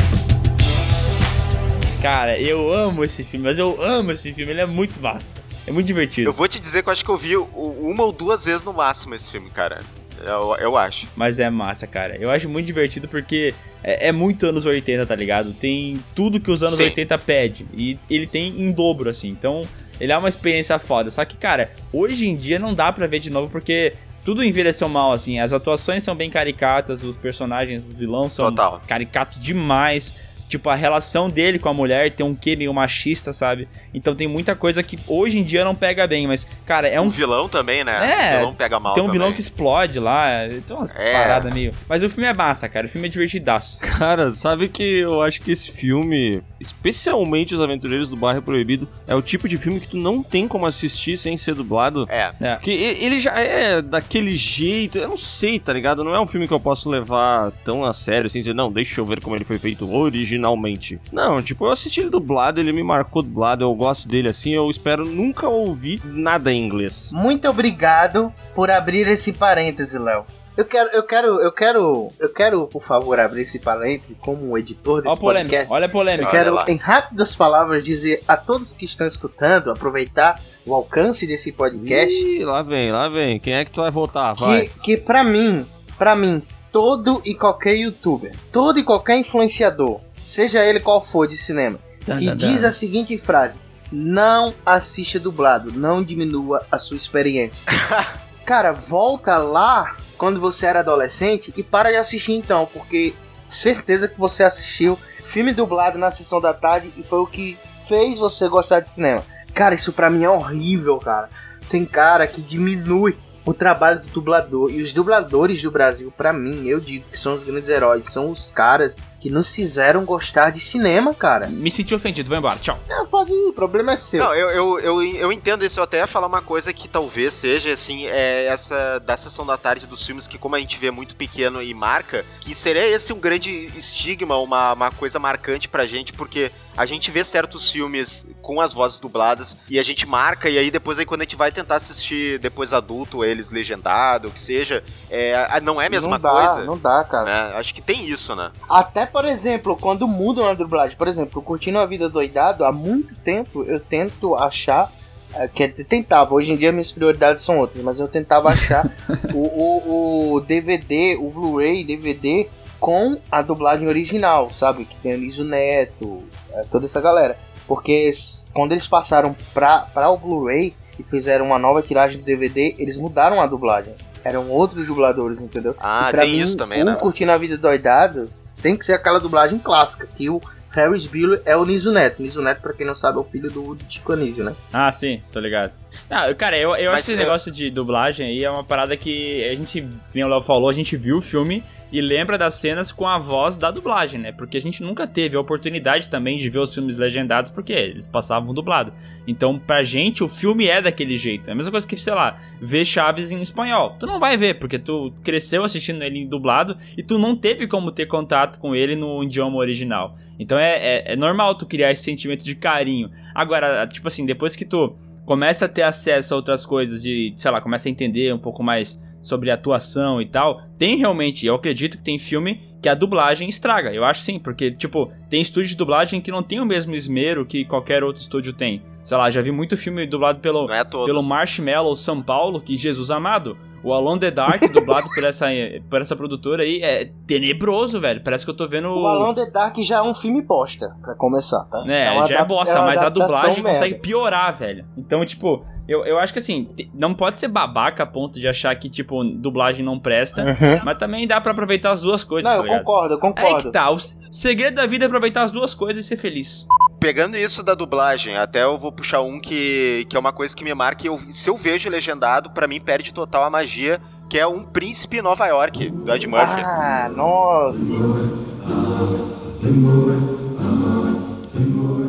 Cara, eu amo esse filme, mas eu amo esse filme, ele é muito massa. É muito divertido. Eu vou te dizer que eu acho que eu vi uma ou duas vezes no máximo esse filme, cara. Eu, eu acho. Mas é massa, cara. Eu acho muito divertido porque é, é muito anos 80, tá ligado? Tem tudo que os anos Sim. 80 pede. E ele tem em dobro, assim. Então, ele é uma experiência foda. Só que, cara, hoje em dia não dá pra ver de novo porque tudo envelheceu mal, assim. As atuações são bem caricatas, os personagens, os vilões são Total. caricatos demais. Tipo, a relação dele com a mulher tem um quê meio machista, sabe? Então tem muita coisa que hoje em dia não pega bem, mas, cara, é Um um vilão também, né? É, o vilão pega mal tem um também. vilão que explode lá, tem umas É. paradas meio. Mas o filme é massa, cara. O filme é divertidaço. Cara, sabe que eu acho que esse filme, especialmente Os Aventureiros do Bairro Proibido, é o tipo de filme que tu não tem como assistir sem ser dublado. É. É. Porque ele já é daquele jeito, eu não sei, tá ligado? Não é um filme que eu posso levar tão a sério, assim, dizer, não, deixa eu ver como ele foi feito originalmente. Originalmente. Não, tipo, eu assisti ele dublado, ele me marcou dublado, eu gosto dele assim, eu espero nunca ouvir nada em inglês. Muito obrigado por abrir esse parêntese, Léo. Eu quero, eu quero, eu quero, eu quero, por favor, abrir esse parêntese como um editor desse Olha polêmica, podcast. olha a polêmica. Eu quero, em rápidas palavras, dizer a todos que estão escutando, aproveitar o alcance desse podcast, Ih, lá vem, lá vem. Quem é que tu vai votar? Vai. que, que para mim, para mim, todo e qualquer youtuber, todo e qualquer influenciador, seja ele qual for de cinema, que diz a seguinte frase: não assista dublado, não diminua a sua experiência. Cara, volta lá quando você era adolescente e para de assistir então, porque certeza que você assistiu filme dublado na sessão da tarde e foi o que fez você gostar de cinema. Cara, isso pra mim é horrível, cara. Tem cara que diminui o trabalho do dublador e os dubladores do Brasil, pra mim, eu digo que são os grandes heróis, são os caras que nos fizeram gostar de cinema, cara. Me senti ofendido, vou embora, tchau. Ah, pode ir, o problema é seu. Não, eu, eu, eu, eu entendo isso. Eu até ia falar uma coisa que talvez seja, assim, é essa da sessão da tarde dos filmes que, como a gente vê muito pequeno e marca, que seria esse um grande estigma, uma, uma coisa marcante pra gente, porque a gente vê certos filmes com as vozes dubladas e a gente marca, e aí depois aí quando a gente vai tentar assistir depois adulto, eles legendado, o que seja, é, não é a mesma não dá, coisa. Não dá, cara. né? Acho que tem isso, né? Até, por exemplo, quando mudam a dublagem, por exemplo, Curtindo a Vida Doidado, há muito tempo eu tento achar, eh, quer dizer, tentava, hoje em dia minhas prioridades são outras, mas eu tentava achar o, o, o DVD, o Blu-ray, DVD com a dublagem original, sabe? Que tem o Niso Neto, eh, toda essa galera. Porque quando eles passaram pra, pra o Blu-ray e fizeram uma nova tiragem do DVD, eles mudaram a dublagem. Eram outros dubladores, entendeu? Ah, tem mim, isso também, o né? Curtindo a Vida Doidado tem que ser aquela dublagem clássica, que o Ferris Bueller é o Niso Neto. Niso Neto, pra quem não sabe, é o filho do, Chico Anísio, né? Ah, sim, tô ligado. Ah, cara, eu, eu Mas acho que esse eu- negócio de dublagem aí é uma parada que a gente, como o Léo falou, a gente viu o filme e lembra das cenas com a voz da dublagem, né? Porque a gente nunca teve a oportunidade também de ver os filmes legendados, porque eles passavam dublado. Então, pra gente, o filme é daquele jeito. É a mesma coisa que, sei lá, ver Chaves em espanhol. Tu não vai ver, porque tu cresceu assistindo ele em dublado e tu não teve como ter contato com ele no idioma original. Então é, é, é normal tu criar esse sentimento de carinho. Agora, tipo assim, depois que tu começa a ter acesso a outras coisas, de, sei lá, começa a entender um pouco mais sobre atuação e tal, tem realmente, eu acredito que tem filme que a dublagem estraga. Eu acho sim, porque, tipo, tem estúdio de dublagem que não tem o mesmo esmero que qualquer outro estúdio tem. Sei lá, já vi muito filme dublado pelo, é pelo Marshmallow São Paulo, que Jesus amado. O Alone the Dark, dublado por essa, por essa produtora aí, é tenebroso, velho. Parece que eu tô vendo. O Alone the Dark já é um filme bosta, pra começar, tá? É, uma já é bosta, uma mas a dublagem merda. consegue piorar, velho. Então, tipo, eu, eu acho que assim, não pode ser babaca a ponto de achar que, tipo, dublagem não presta, Uhum. mas também dá pra aproveitar as duas coisas, Não, tá eu ligado? concordo, eu Aí concordo. que tá, o segredo da vida é aproveitar as duas coisas e ser feliz. Pegando isso da dublagem, até eu vou puxar um que, que é uma coisa que me marca. e Eu, se eu vejo legendado, pra mim perde total a magia, que é um Príncipe em Nova York, do Ed Murphy. Ah, nossa.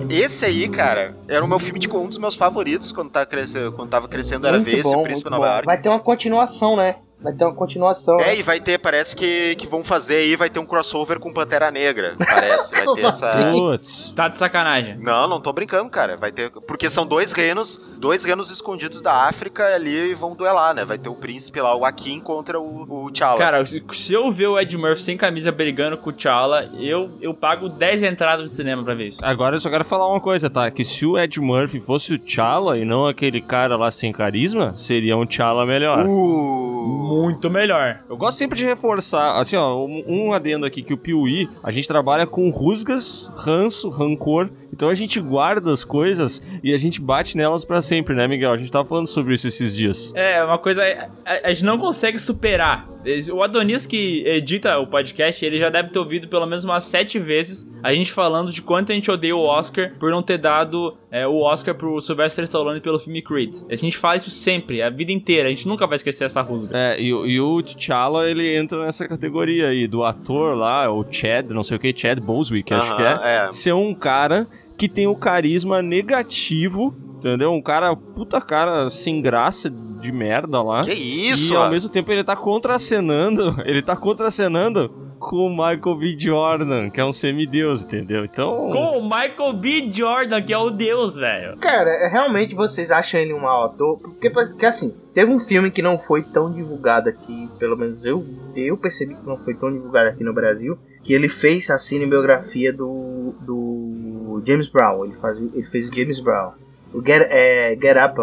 Esse aí, cara, era o meu filme de um dos meus favoritos quando, tá crescendo, quando tava crescendo, era Muito ver esse bom, o Príncipe Nova bom. York. Vai ter uma continuação, né? Vai ter uma continuação. É, e vai ter, parece que, que vão fazer aí, vai ter um crossover com Pantera Negra, parece. Vai ter essa. Putz. Tá de sacanagem. Não, não tô brincando, cara. Vai ter. Porque são dois reinos, dois reinos escondidos da África ali e vão duelar, né? Vai ter o príncipe lá, o Akin contra o, o T'Challa. Cara, se eu ver o Ed Murphy sem camisa brigando com o T'Challa, eu, eu pago 10 entradas de cinema pra ver isso. Agora eu só quero falar uma coisa, tá? Que se o Ed Murphy fosse o T'Challa e não aquele cara lá sem carisma, seria um T'Challa melhor. Uh, Muito melhor. Eu gosto sempre de reforçar, assim, ó, um, um adendo aqui que o Piuí, a gente trabalha com rusgas, ranço, rancor, então a gente guarda as coisas e a gente bate nelas pra sempre, né, Miguel? A gente tava falando sobre isso esses dias. É, uma coisa. A, a gente não consegue superar. O Adonis que edita o podcast, ele já deve ter ouvido pelo menos umas sete vezes a gente falando de quanto a gente odeia o Oscar por não ter dado é, o Oscar pro Sylvester Stallone pelo filme Creed. A gente fala isso sempre, a vida inteira. A gente nunca vai esquecer essa rusga. É, e, o- e o T'Challa, ele entra nessa categoria aí, do ator lá, o Chad, não sei o que, Chad Boswick, acho que é, é. ser um cara que tem o carisma negativo, entendeu? Um cara, puta cara, sem graça, de merda lá. Que isso? E ao mesmo tempo ele tá contracenando, ele tá contracenando com o Michael B. Jordan, que é um semideus, entendeu? Então. Com o Michael B. Jordan, que é o deus, velho. Cara, é, realmente vocês acham ele um mau ator? Porque, porque assim, teve um filme que não foi tão divulgado aqui, pelo menos eu, eu percebi que não foi tão divulgado aqui no Brasil, que ele fez a cinebiografia do, do James Brown. Ele, faz, ele fez o James Brown. O Get, é, Get Up.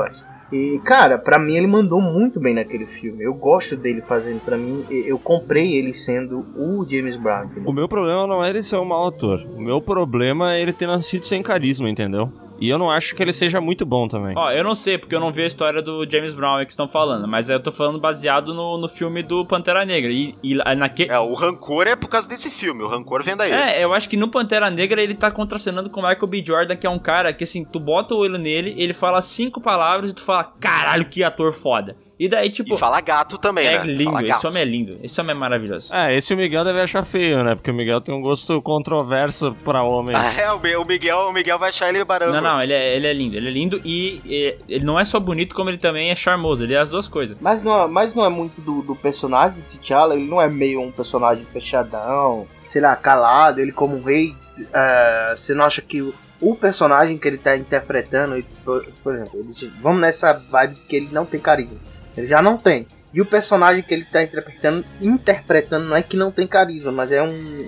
E, cara, pra mim ele mandou muito bem naquele filme. Eu gosto dele fazendo, pra mim, eu comprei ele sendo o James Brown. Entendeu? O meu problema não é ele ser um mau ator. O meu problema é ele ter nascido sem carisma, entendeu? E eu não acho que ele seja muito bom também. Ó, eu não sei, porque eu não vi a história do James Brown que estão falando, mas eu tô falando baseado no, no filme do Pantera Negra. E, e naquele. É, o rancor é por causa desse filme, o rancor vem daí. É, eu acho que no Pantera Negra ele tá contracenando com o Michael B. Jordan, que é um cara que assim, tu bota o olho nele, ele fala cinco palavras e tu fala, caralho, que ator foda. E daí, tipo. E fala gato também, é né? lindo, Fala esse gato. homem é lindo. Esse homem é maravilhoso. É, esse o Miguel deve achar feio, né? Porque o Miguel tem um gosto controverso pra homens. Ah, é, o Mi- o Miguel, o Miguel vai achar ele baranga. Não, não, ele é, ele é lindo. Ele é lindo e, e ele não é só bonito, como ele também é charmoso. Ele é as duas coisas. Mas não, mas não é muito do, do personagem de T'Challa, ele não é meio um personagem fechadão, sei lá, calado, ele como um rei. é, você não acha que o, o personagem que ele tá interpretando, ele- por, por exemplo, ele- vamos nessa vibe que ele não tem carisma. Ele já não tem. E o personagem que ele tá interpretando, interpretando não é que não tem carisma, mas é um.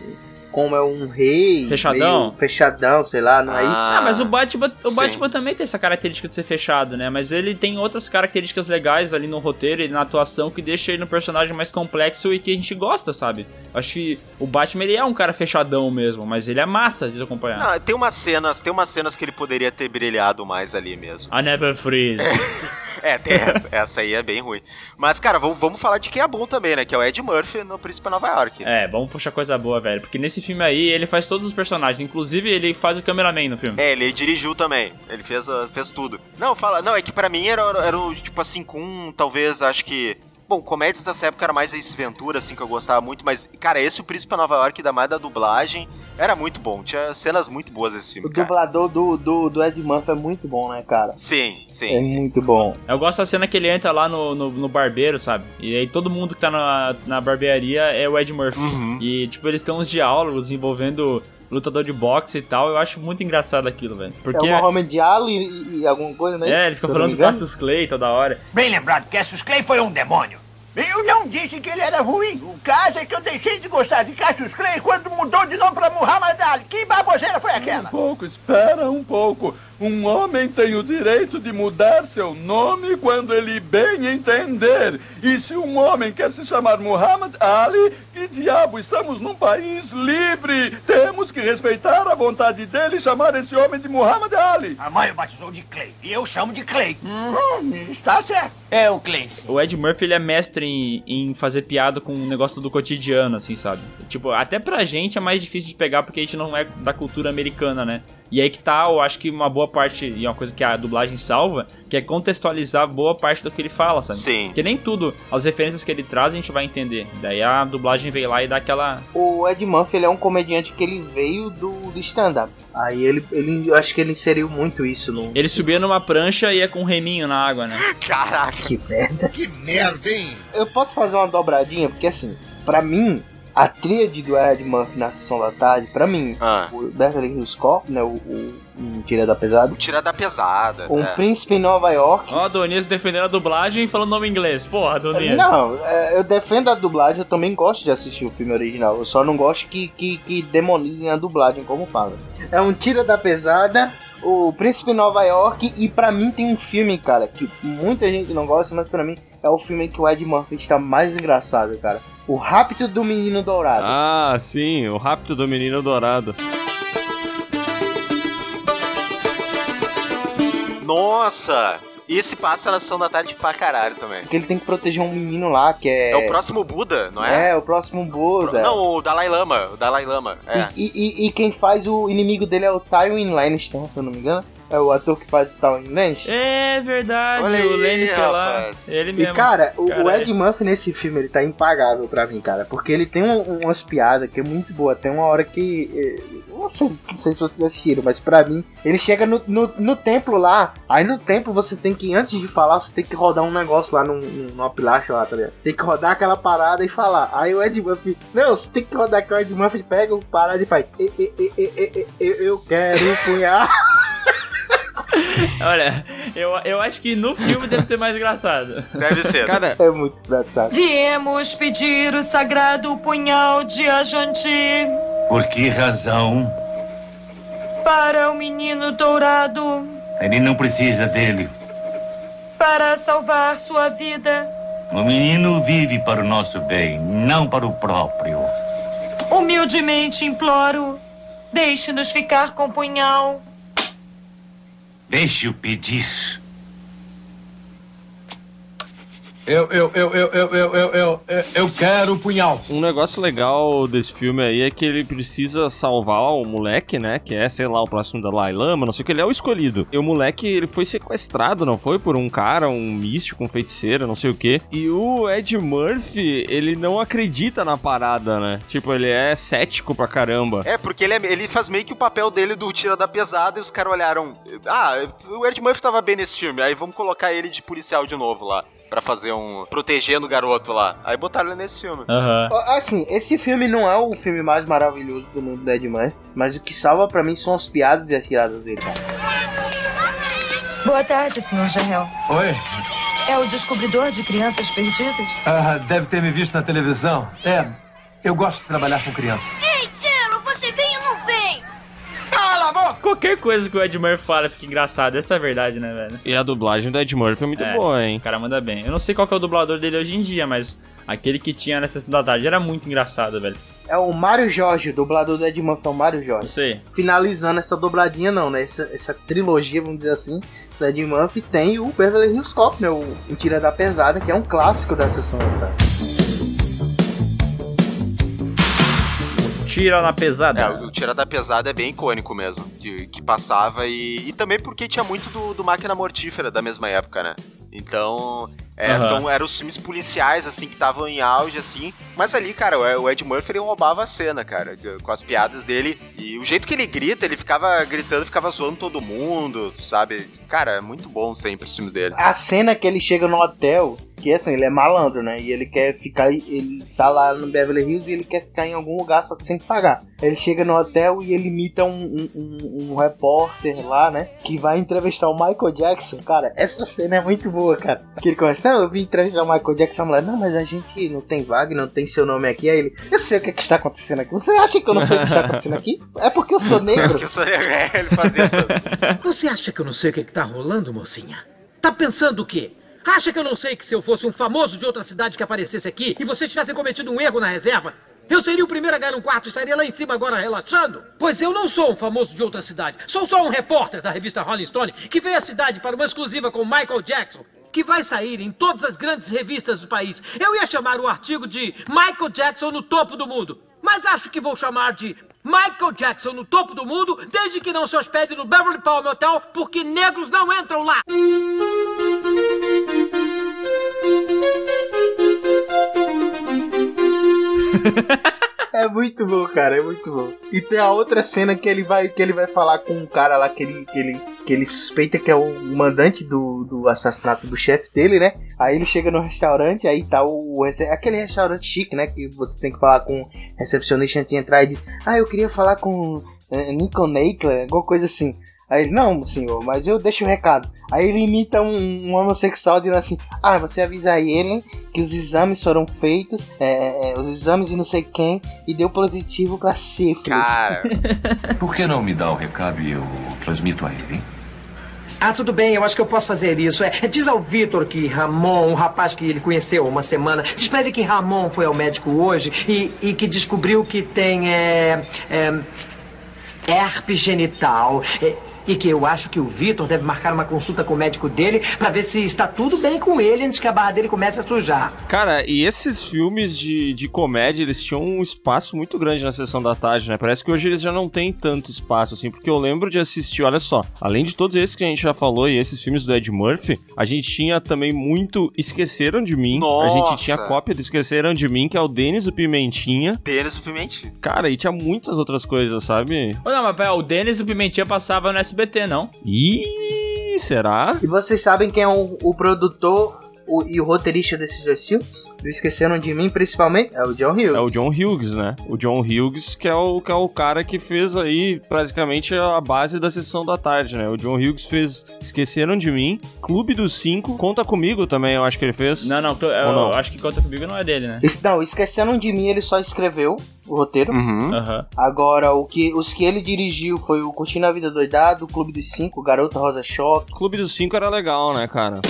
Como é um rei. Fechadão? meio fechadão, sei lá, não é isso? Ah, mas o Batman, o sim. Batman também tem essa característica de ser fechado, né? Mas ele tem outras características legais ali no roteiro e na atuação que deixa ele um personagem mais complexo e que a gente gosta, sabe? Acho que o Batman ele é um cara fechadão mesmo, mas ele é massa de acompanhar. Não, tem umas cenas, tem umas cenas que ele poderia ter brilhado mais ali mesmo. I never freeze. É, tem essa, essa aí é bem ruim. Mas, cara, vamos, falar de quem é bom também, né? Que é o Ed Murphy no Príncipe Nova York. É, vamos puxar coisa boa, velho. Porque nesse filme aí, ele faz todos os personagens. Inclusive, ele faz o cameraman no filme. É, ele dirigiu também. Ele fez, fez tudo. Não, fala. Não, é que pra mim era, era o, tipo assim, com talvez, acho que. Bom, comédias dessa época era mais Ace Ventura, assim, que eu gostava muito, mas, cara, esse O Príncipe Nova York, da mais da dublagem, era muito bom. Tinha cenas muito boas esse filme, O cara. dublador do, do, do Ed Murphy é muito bom, né, cara? Sim, sim, É sim. muito bom. Eu gosto da cena que ele entra lá no, no, no barbeiro, sabe? E aí todo mundo que tá na, na barbearia é o Ed Murphy. Uhum. E, tipo, eles têm uns diálogos envolvendo lutador de boxe e tal. Eu acho muito engraçado aquilo, velho. Porque. é o Mohamed Ali e, e alguma coisa, né? É, eles ficam falando do Cassius Clay toda hora. Bem lembrado, Cassius Clay foi um demônio. Eu não disse que ele era ruim. O caso é que eu deixei de gostar de Cassius Clay quando mudou de nome pra Muhammad Ali. Que baboseira foi aquela? Um pouco, espera um pouco. Um homem tem o direito de mudar seu nome quando ele bem entender. E se um homem quer se chamar Muhammad Ali, que diabo, estamos num país livre. Temos que respeitar a vontade dele e chamar esse homem de Muhammad Ali. A mãe o batizou de Clay e eu chamo de Clay. Hum, está certo. É o Clay. sim. O Ed Murphy, ele é mestre em, em fazer piada com o negócio do cotidiano, assim, sabe? Tipo, até pra gente é mais difícil de pegar porque a gente não é da cultura americana, né? E aí que tá, eu acho que uma boa parte, e é uma coisa que a dublagem salva, que é contextualizar boa parte do que ele fala, sabe? Sim. Porque nem tudo, as referências que ele traz, a gente vai entender. Daí a dublagem vem lá e dá aquela... O Ed Murphy ele é um comediante que ele veio do, do stand-up. Aí ele, ele, eu acho que ele inseriu muito isso no. Ele subia numa prancha e ia com um reminho na água, né? Caraca. Que merda. Que merda, hein? Eu posso fazer uma dobradinha, porque assim, pra mim, a tríade do Ed Murphy na sessão da tarde, pra mim, Ah. o Beverly Hills Cop, né, o, o, o Tira da Pesada, Tira da pesada. um né? Príncipe em Nova York. Ó, a Donias defendendo a dublagem e falando nome inglês. Porra, Donias. Não, é, eu defendo a dublagem, eu também gosto de assistir o filme original. Eu só não gosto que, que, que demonizem a dublagem, como fala. É um Tira da Pesada, o Príncipe em Nova York, e pra mim tem um filme, cara, que muita gente não gosta, mas pra mim é o filme que o Ed Murphy está mais engraçado, cara. O Rápido do Menino Dourado. Ah, sim, o Rápido do Menino Dourado. Nossa! E esse passa na sessão da tarde pra caralho também. Porque ele tem que proteger um menino lá, que é... É o próximo Buda, não é? É, o próximo Buda. Não, o Dalai Lama. O Dalai Lama. É. E, e, e- e quem faz o inimigo dele é o Tywin Lannister, se eu não me engano. É o ator que faz Tywin Lannister. É verdade, Olha o aí, Lannister lá. Ele E mesmo. cara, o, o Ed Murphy nesse filme, ele tá impagável pra mim, cara. Porque ele tem um- umas piadas que é muito boa. Tem uma hora que. eh, Não sei, não sei se vocês assistiram, mas pra mim, ele chega no, no, no templo lá. Aí no templo você tem que, antes de falar, você tem que rodar um negócio lá num, num- numa pilastra lá, tá ligado? Tem que rodar aquela parada e falar. Aí o Ed Murphy. Não, você tem que rodar que o Ed Murphy pega o parada e faz. "E- e- e- e- e- e- Eu quero punhal. Olha, eu, eu acho que no filme deve ser mais engraçado. Deve ser. Cara, É muito engraçado. Viemos pedir o sagrado punhal de Ajanti Por que razão? para o menino dourado, Ele não precisa dele. para salvar sua vida. O menino vive para o nosso bem, não para o próprio. Humildemente imploro, deixe-nos ficar com o punhal. Deixe-o pedir. Eu, eu, eu, eu, eu, eu, eu, eu, eu, eu quero o punhal. Um negócio legal desse filme aí é que ele precisa salvar o moleque, né? Que é, sei lá, o próximo Dalai Lama, não sei o que, ele é o escolhido. E o moleque, ele foi sequestrado, não foi? Por um cara, um místico, um feiticeiro, não sei o que. E o Ed Murphy, ele não acredita na parada, né? Tipo, ele é cético pra caramba. É, porque ele, é- ele faz meio que o papel dele do Tira da Pesada e os caras olharam. Ah, o Ed Murphy tava bem nesse filme, aí vamos colocar ele de policial de novo lá. Pra fazer um. protegendo o garoto lá. Aí botaram ele nesse filme. Aham. Assim, esse filme não é o filme mais maravilhoso do mundo do Ed Murphy, mas o que salva pra mim são as piadas e as tiradas dele. Boa tarde, Sr. Jael. Oi? É o descobridor de crianças perdidas? Ah, deve ter me visto na televisão. É, eu gosto de trabalhar com crianças. Ei, Telo, você vem ou não vem? Cala a boca! Qualquer coisa que o Ed Murphy fala fica engraçado. Essa é a verdade, né, velho? E a dublagem do Ed Murphy é muito É, boa, hein? O cara manda bem. Eu não sei qual que é o dublador dele hoje em dia, mas aquele que tinha na sessão da tarde era muito engraçado, velho. É o Mário Jorge, o dublador do Ed Murphy é o Mário Jorge. sei. Finalizando essa dobradinha, não, né? Essa, essa trilogia, vamos dizer assim, do Ed Murphy, tem o Beverly Hills Cop, né? O Tira da Pesada, que é um clássico da sessão Tira na pesada. É, o Tira da Pesada é bem icônico mesmo. Que, que passava e, e também porque tinha muito do, do Máquina Mortífera da mesma época, né? Então. É, Aham. são, eram os filmes policiais, assim, que estavam em auge, assim. Mas ali, cara, o o Ed Murphy, ele roubava a cena, cara, com as piadas dele. E o jeito que ele grita, ele ficava gritando, ficava zoando todo mundo, sabe? Cara, é muito bom sempre os filmes dele. A cena que ele chega no hotel, que assim, ele é malandro, né? E ele quer ficar. Ele tá lá no Beverly Hills e ele quer ficar em algum lugar só que sem pagar. Ele chega no hotel e ele imita um, um, um- um repórter lá, né? Que vai entrevistar o Michael Jackson. Cara, essa cena é muito boa, cara. Que ele começa, não, eu vim entrevistar o Michael Jackson. A mulher, não, mas a gente não tem vaga, não tem seu nome aqui. Aí ele, eu sei o que, é que está acontecendo aqui. Você acha que eu não sei o que está acontecendo aqui? É porque eu sou negro. Porque eu sou negro, é, ele fazia isso. Você acha que eu não sei o que, que tá rolando, mocinha? Tá pensando o quê? Acha que eu não sei que se eu fosse um famoso de outra cidade que aparecesse aqui e vocês tivessem cometido um erro na reserva, eu seria o primeiro a ganhar um quarto e estaria lá em cima agora relaxando? Pois eu não sou um famoso de outra cidade. Sou só um repórter da revista Rolling Stone que veio à cidade para uma exclusiva com Michael Jackson. Que vai sair em todas as grandes revistas do país. Eu ia chamar o artigo de Michael Jackson no topo do mundo. Mas acho que vou chamar de Michael Jackson no topo do mundo, desde que não se hospede no Beverly Palm Hotel, porque negros não entram lá. É muito bom, cara, é muito bom. E tem a outra cena que ele vai que ele vai falar com um cara lá que ele, que ele, que ele suspeita que é o mandante do, do assassinato do chefe dele, né? Aí ele chega no restaurante, aí tá o rece- aquele restaurante chique, né? Que você tem que falar com o recepcionista antes de entrar e diz: Ah, eu queria falar com eh, Lincoln Nackler, alguma coisa assim. Aí ele, não, senhor, mas eu deixo o recado. Aí ele imita um, um homossexual dizendo assim: Ah, você avisa a ele que os exames foram feitos, é, é, os exames de não sei quem, e deu positivo pra sífilis. Cara. Por que não me dá o recado e eu transmito a ele, hein? Ah, tudo bem, eu acho que eu posso fazer isso. É, diz ao Vitor que Ramon, um rapaz que ele conheceu uma semana, diz pra ele que Ramon foi ao médico hoje e, e que descobriu que tem. É, é, herpes genital. E que eu acho que o Vitor deve marcar uma consulta com o médico dele pra ver se está tudo bem com ele antes que a barra dele comece a sujar. Cara, e esses filmes de, de comédia, eles tinham um espaço muito grande na sessão da tarde, né? Parece que hoje eles já não têm tanto espaço, assim, porque eu lembro de assistir, olha só, além de todos esses que a gente já falou e esses filmes do Ed Murphy, a gente tinha também muito Esqueceram de Mim. A gente Nossa! tinha cópia do Esqueceram de Mim, que é o Denis o Pimentinha. Denis o Pimentinha. Cara, e tinha muitas outras coisas, sabe? Não, mas pera, o Denis do Pimentinha passava no SBT, não? Ih, será? E vocês sabem quem é o, o produtor o- e o roteirista desses dois filmes? Não esqueceram de mim, principalmente? É o John Hughes. É o John Hughes, né? O John Hughes, que é o, que é o cara que fez aí praticamente a base da sessão da tarde, né? O John Hughes fez Esqueceram de Mim, Clube dos Cinco, Conta Comigo também, eu acho que ele fez. Não, não, eu, Ou não? acho que Conta Comigo não é dele, né? Esse, não, Esqueceram de mim, ele só escreveu o roteiro. Uhum. Aham. Agora, o que, os que ele dirigiu foi o Curtindo a Vida Doidado, o Clube dos Cinco, Garota Rosa Choque. Clube dos Cinco era legal, né, cara?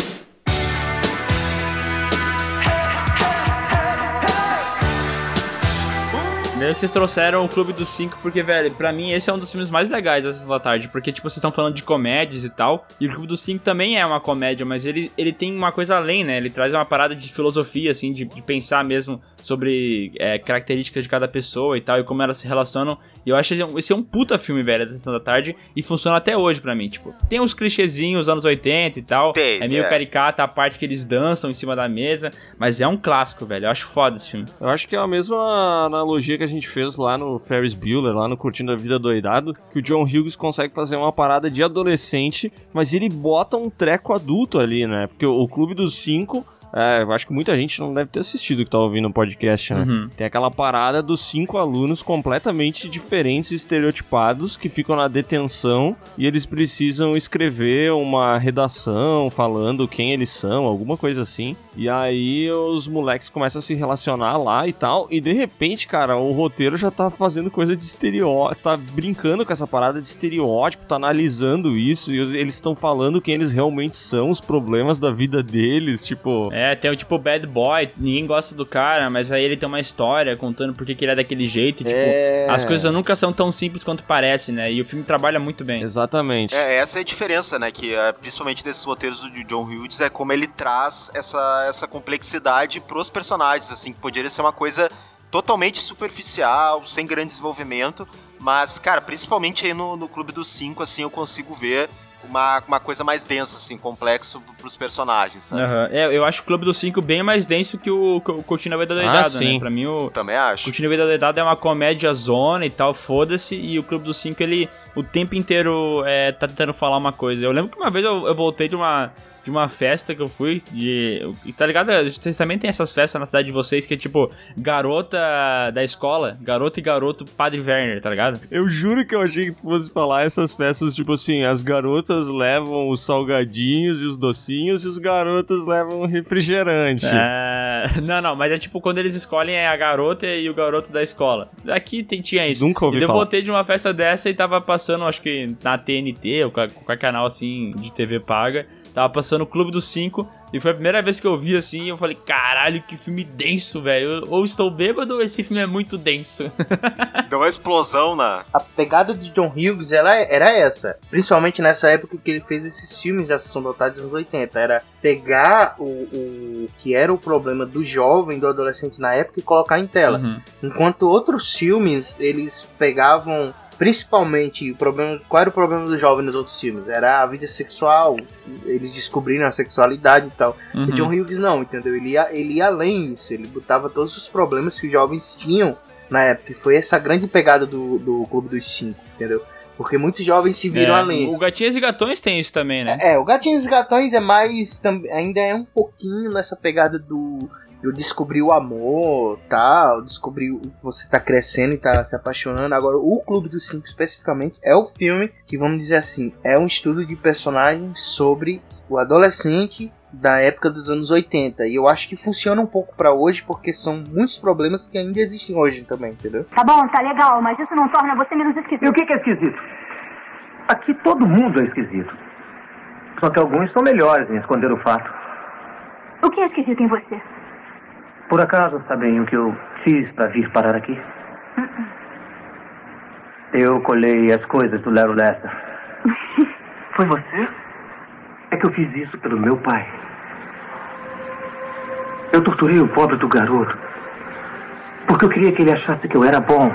Mesmo que vocês trouxeram o Clube dos Cinco, porque, velho, pra mim esse é um dos filmes mais legais da Sessão da Tarde, porque, tipo, vocês estão falando de comédias e tal, e o Clube dos Cinco também é uma comédia, mas ele, ele tem uma coisa além, né? Ele traz uma parada de filosofia, assim, de, de pensar mesmo sobre é, características de cada pessoa e tal, e como elas se relacionam. E eu acho esse um- esse é um puta filme, velho, da Sessão da Tarde, e funciona até hoje pra mim, tipo, tem uns clichêzinhos anos 80 e tal, Tem, é meio é. caricata a parte que eles dançam em cima da mesa, mas é um clássico, velho, eu acho foda esse filme. Eu acho que é a mesma analogia que a gente fez lá no Ferris Bueller, lá no Curtindo a Vida Doidado, que o John Hughes consegue fazer uma parada de adolescente, mas ele bota um treco adulto ali, né? Porque o Clube dos Cinco. É, eu acho que muita gente não deve ter assistido que tá ouvindo o podcast, né? Uhum. Tem aquela parada dos cinco alunos completamente diferentes e estereotipados que ficam na detenção e eles precisam escrever uma redação falando quem eles são, alguma coisa assim. E aí os moleques começam a se relacionar lá e tal. E de repente, cara, o roteiro já tá fazendo coisa de estereótipo, tá brincando com essa parada de estereótipo, tá analisando isso e eles estão falando quem eles realmente são, os problemas da vida deles, tipo. É, tem o tipo Bad Boy, ninguém gosta do cara, mas aí ele tem uma história contando por que que ele é daquele jeito. Tipo, É. as coisas nunca são tão simples quanto parece, né? E o filme trabalha muito bem. Exatamente. É, essa é a diferença, né? Que é, principalmente desses roteiros do John Hughes é como ele traz essa, essa complexidade pros personagens, assim, que poderia ser uma coisa totalmente superficial, sem grande desenvolvimento, mas, cara, principalmente aí no, no Clube dos Cinco, assim, eu consigo ver uma, uma coisa mais densa, assim, complexo pros personagens, sabe? Aham. É, eu acho o Clube dos Cinco bem mais denso que o, que o Curtindo a Vida Doidado, sim. né? Pra mim, o Também acho. Curtindo a Vida Doidado é uma comédia zona e tal, foda-se, e o Clube dos Cinco, ele o tempo inteiro é, tá tentando falar uma coisa. Eu lembro que uma vez eu, eu voltei de uma, de uma festa que eu fui, de... Tá ligado? Vocês também tem essas festas na cidade de vocês que é tipo, garota da escola, garota e garoto Padre Werner, tá ligado? Eu juro que eu achei que tu fosse falar essas festas, tipo assim, as garotas levam os salgadinhos e os docinhos e os garotos levam o refrigerante. É, não, não, mas é tipo quando eles escolhem a garota e o garoto da escola. Aqui tem, tinha isso. Nunca ouvi e eu falar. voltei de uma festa dessa e tava passando, acho que na TNT ou qual- qualquer canal assim de TV paga. Tava passando o Clube dos Cinco. E foi a primeira vez que eu vi assim. e Eu falei, caralho, que filme denso, velho. Ou estou bêbado ou esse filme é muito denso. Deu uma explosão na. A pegada de John Hughes ela era essa. Principalmente nessa época que ele fez esses filmes da Sessão da Tarde dos anos 80. Era pegar o, o que era o problema do jovem, do adolescente na época e colocar em tela. Uhum. Enquanto outros filmes, eles pegavam principalmente o problema. Qual era o problema do jovem nos outros filmes? Era a vida sexual, eles descobriram a sexualidade e tal. Uhum. O John Hughes não, entendeu? Ele ia, ele ia além disso, ele botava todos os problemas que os jovens tinham na época. E foi essa grande pegada do, do Clube dos Cinco, entendeu? Porque muitos jovens se viram É, além. O Gatinhas e Gatões tem isso também, né? É, o Gatinhos e Gatões é mais. ainda é um pouquinho nessa pegada do. Eu descobri o amor, tal, descobri o- você tá crescendo e tá se apaixonando. Agora, o Clube dos Cinco especificamente é o filme que, vamos dizer assim, é um estudo de personagens sobre o adolescente da época dos anos 80. E eu acho que funciona um pouco pra hoje, porque são muitos problemas que ainda existem hoje também, entendeu? Tá bom, tá legal, mas isso não torna você menos esquisito. E o que que é esquisito? Aqui todo mundo é esquisito. Só que alguns são melhores em esconder o fato. O que é esquisito em você? Por acaso sabem o que eu fiz para vir parar aqui? Eu colhei as coisas do Lero Lester. Foi você? É que eu fiz isso pelo meu pai. Eu torturei o pobre do garoto. Porque eu queria que ele achasse que eu era bom.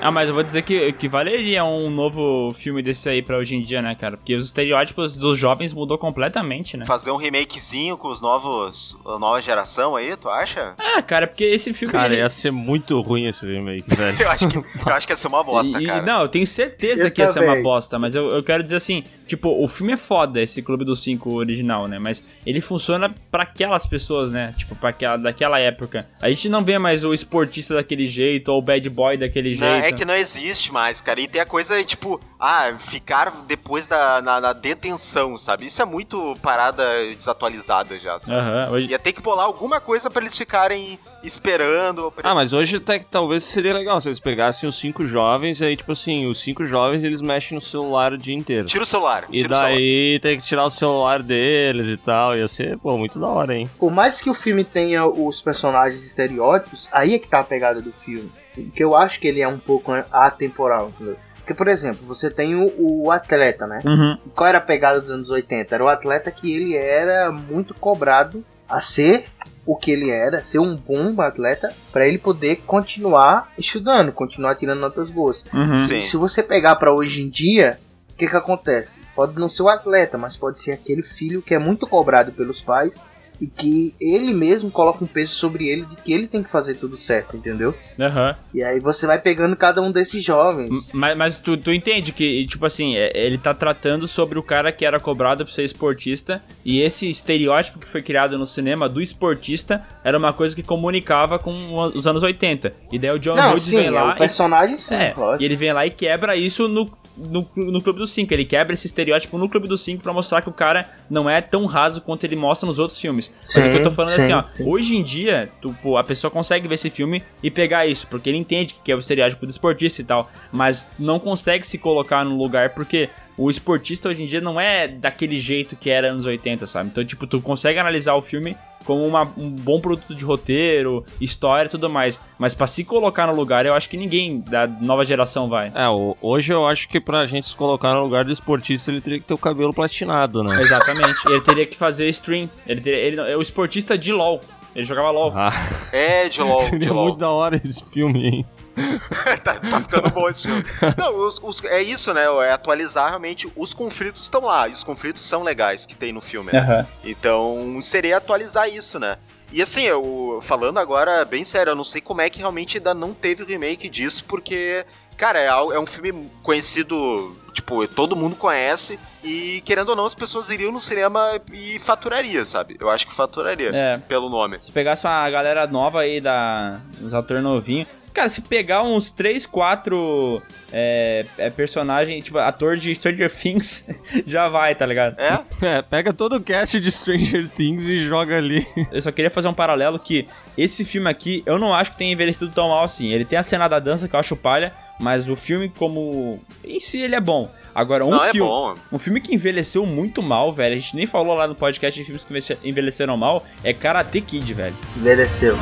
Ah, mas eu vou dizer que, que valeria um novo filme desse aí pra hoje em dia, né, cara? Porque os estereótipos dos jovens mudou completamente, né? Fazer um remakezinho com os novos. a nova geração aí, tu acha? Ah, cara, porque esse filme. Cara, ele- ia ser muito ruim esse remake, velho. eu, acho que, eu acho que ia ser uma bosta, E- cara. Não, eu tenho certeza Eu que ia ser uma também. bosta, mas eu, eu quero dizer assim, tipo, o filme é foda, esse Clube dos Cinco original, né? Mas ele funciona pra aquelas pessoas, né? Tipo, pra aquela, daquela época. A gente não vê mais o esportista daquele jeito, ou o bad boy daquele Não, jeito. é que não existe mais, cara. E tem a coisa, tipo, ah, ficar depois da na, na detenção, sabe? Isso é muito parada desatualizada já, sabe? Aham, hoje- Ia ter que bolar alguma coisa pra eles ficarem esperando. Ah, mas hoje até que talvez seria legal se eles pegassem os cinco jovens e aí, tipo assim, os cinco jovens eles mexem no celular o dia inteiro. Tira o celular. E tira o celular. daí tem que tirar o celular deles e tal. Ia ser, pô, muito da hora, hein? Por mais que o filme tenha os personagens estereótipos, aí é que tá a pegada do filme. Que eu acho que ele é um pouco atemporal, entendeu? Porque, por exemplo, você tem o, o atleta, né? Uhum. Qual era a pegada dos anos 80? Era o atleta que ele era muito cobrado a ser o que ele era, ser um bom atleta, para ele poder continuar estudando, continuar tirando notas boas. Uhum. Sim. Se você pegar para hoje em dia, o que que acontece? Pode não ser o atleta, mas pode ser aquele filho que é muito cobrado pelos pais e que ele mesmo coloca um peso sobre ele de que ele tem que fazer tudo certo, entendeu? Aham. E aí você vai pegando cada um desses jovens. Mas, mas tu, tu entende que, tipo assim, é- ele tá tratando sobre o cara que era cobrado pra ser esportista e esse estereótipo que foi criado no cinema do esportista era uma coisa que comunicava com os anos 80. E daí o John Não, Hughes sim, vem é lá o personagem e, sim, é, e ele vem lá e quebra isso no, no, no Clube dos Cinco. Ele quebra esse estereótipo no Clube dos Cinco pra mostrar que o cara não é tão raso quanto ele mostra nos outros filmes. Mas o que eu tô Sim, falando é sim, assim, ó, sim. Hoje em dia, tu, pô, a pessoa consegue ver esse filme e pegar isso, porque ele entende que é o estereótipo do esportista e tal, mas não consegue se colocar no lugar porque o esportista hoje em dia não é daquele jeito que era anos 80, sabe? Então, tipo, tu consegue analisar o filme como uma- um bom produto de roteiro, história e tudo mais, mas pra se colocar no lugar, eu acho que ninguém da nova geração vai. É, hoje eu acho que pra gente se colocar no lugar do esportista, ele teria que ter o cabelo platinado, né? Exatamente. ele teria que fazer stream. Ele, teria, ele é o esportista de LoL. Ele jogava LoL. Ah, É, de LOL, de seria LOL. muito da hora esse filme, hein? tá, tá ficando bom esse filme. Não, os- os- é isso, né? É atualizar realmente. Os conflitos estão lá. E os conflitos são legais que tem no filme. né? Aham. Então, seria atualizar isso, né? E assim, eu falando agora bem sério, eu não sei como é que realmente ainda não teve o remake disso, porque, cara, é, é um filme conhecido, tipo, todo mundo conhece, e querendo ou não, as pessoas iriam no cinema e faturaria, sabe? Eu acho que faturaria, É. pelo nome. Se pegasse uma galera nova aí, da, os atores novinhos. Cara, se pegar uns 3, 4 é, é, personagem, tipo, ator de Stranger Things, já vai, tá ligado? É? É, pega todo o cast de Stranger Things e joga ali. Eu só queria fazer um paralelo que esse filme aqui, eu não acho que tenha envelhecido tão mal assim. Ele tem a cena da dança que eu acho palha, mas o filme como em si ele é bom. Agora um Não, é filme, bom. um filme que envelheceu muito mal, velho. A gente nem falou lá no podcast de filmes que envelhece- envelheceram mal, é Karate Kid, velho. Envelheceu.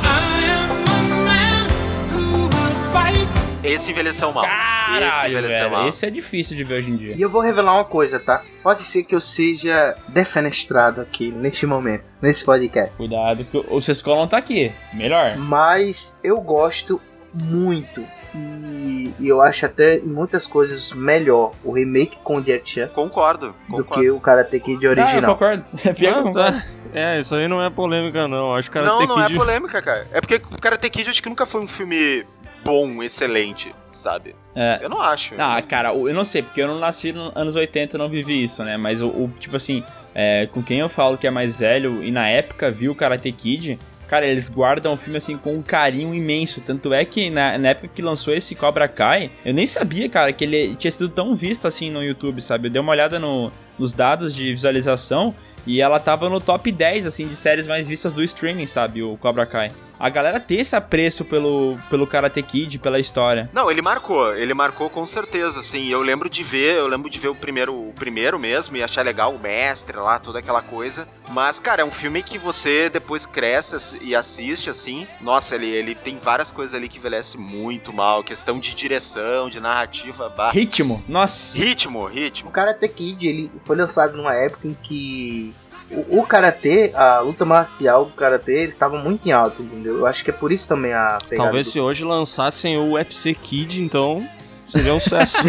Esse envelheceu mal. esse Caralho, envelheceu velho. mal. Esse é difícil de ver hoje em dia. E eu vou revelar uma coisa, tá? Pode ser que eu seja defenestrado aqui, neste momento, nesse podcast. Cuidado que o Sexto não tá aqui. Melhor. Mas eu gosto muito. E, e eu acho até em muitas coisas melhor o remake com o Jack Chan Concordo, do que o Karate Kid Ah, eu original. concordo. É pior concordo. tá. É, isso aí não é polêmica, não. Acho que Não, Karate não é Kid- polêmica, cara. É porque o Karate Kid acho que nunca foi um filme bom, excelente, sabe? É. Eu não acho. Ah, cara, eu não sei, porque eu não nasci nos anos 80 e não vivi isso, né? Mas o, o- tipo assim, é, com quem eu falo que é mais velho e na época viu o Karate Kid, cara, eles guardam o filme assim com um carinho imenso. Tanto é que na, na época que lançou esse Cobra Kai, eu nem sabia, cara, que ele tinha sido tão visto assim no YouTube, sabe? Eu dei uma olhada no- nos dados de visualização. E ela tava no top 10, assim, de séries mais vistas do streaming, sabe? O Cobra Kai. A galera ter esse apreço pelo, pelo Karate Kid, pela história. Não, ele marcou, ele marcou com certeza, assim. Eu lembro de ver, eu lembro de ver o primeiro, o primeiro mesmo e achar legal o mestre lá, toda aquela coisa. Mas, cara, é um filme que você depois cresce e assiste, assim. Nossa, ele, ele tem várias coisas ali que envelhece muito mal. Questão de direção, de narrativa. Bah. Ritmo, nossa. Ritmo, ritmo. O Karate Kid, ele foi lançado numa época em que o, o karatê, a luta marcial do karatê, ele tava muito em alta, entendeu? Eu acho que é por isso também a pegada Talvez do... se hoje lançassem o UFC Kid, então seria um sucesso.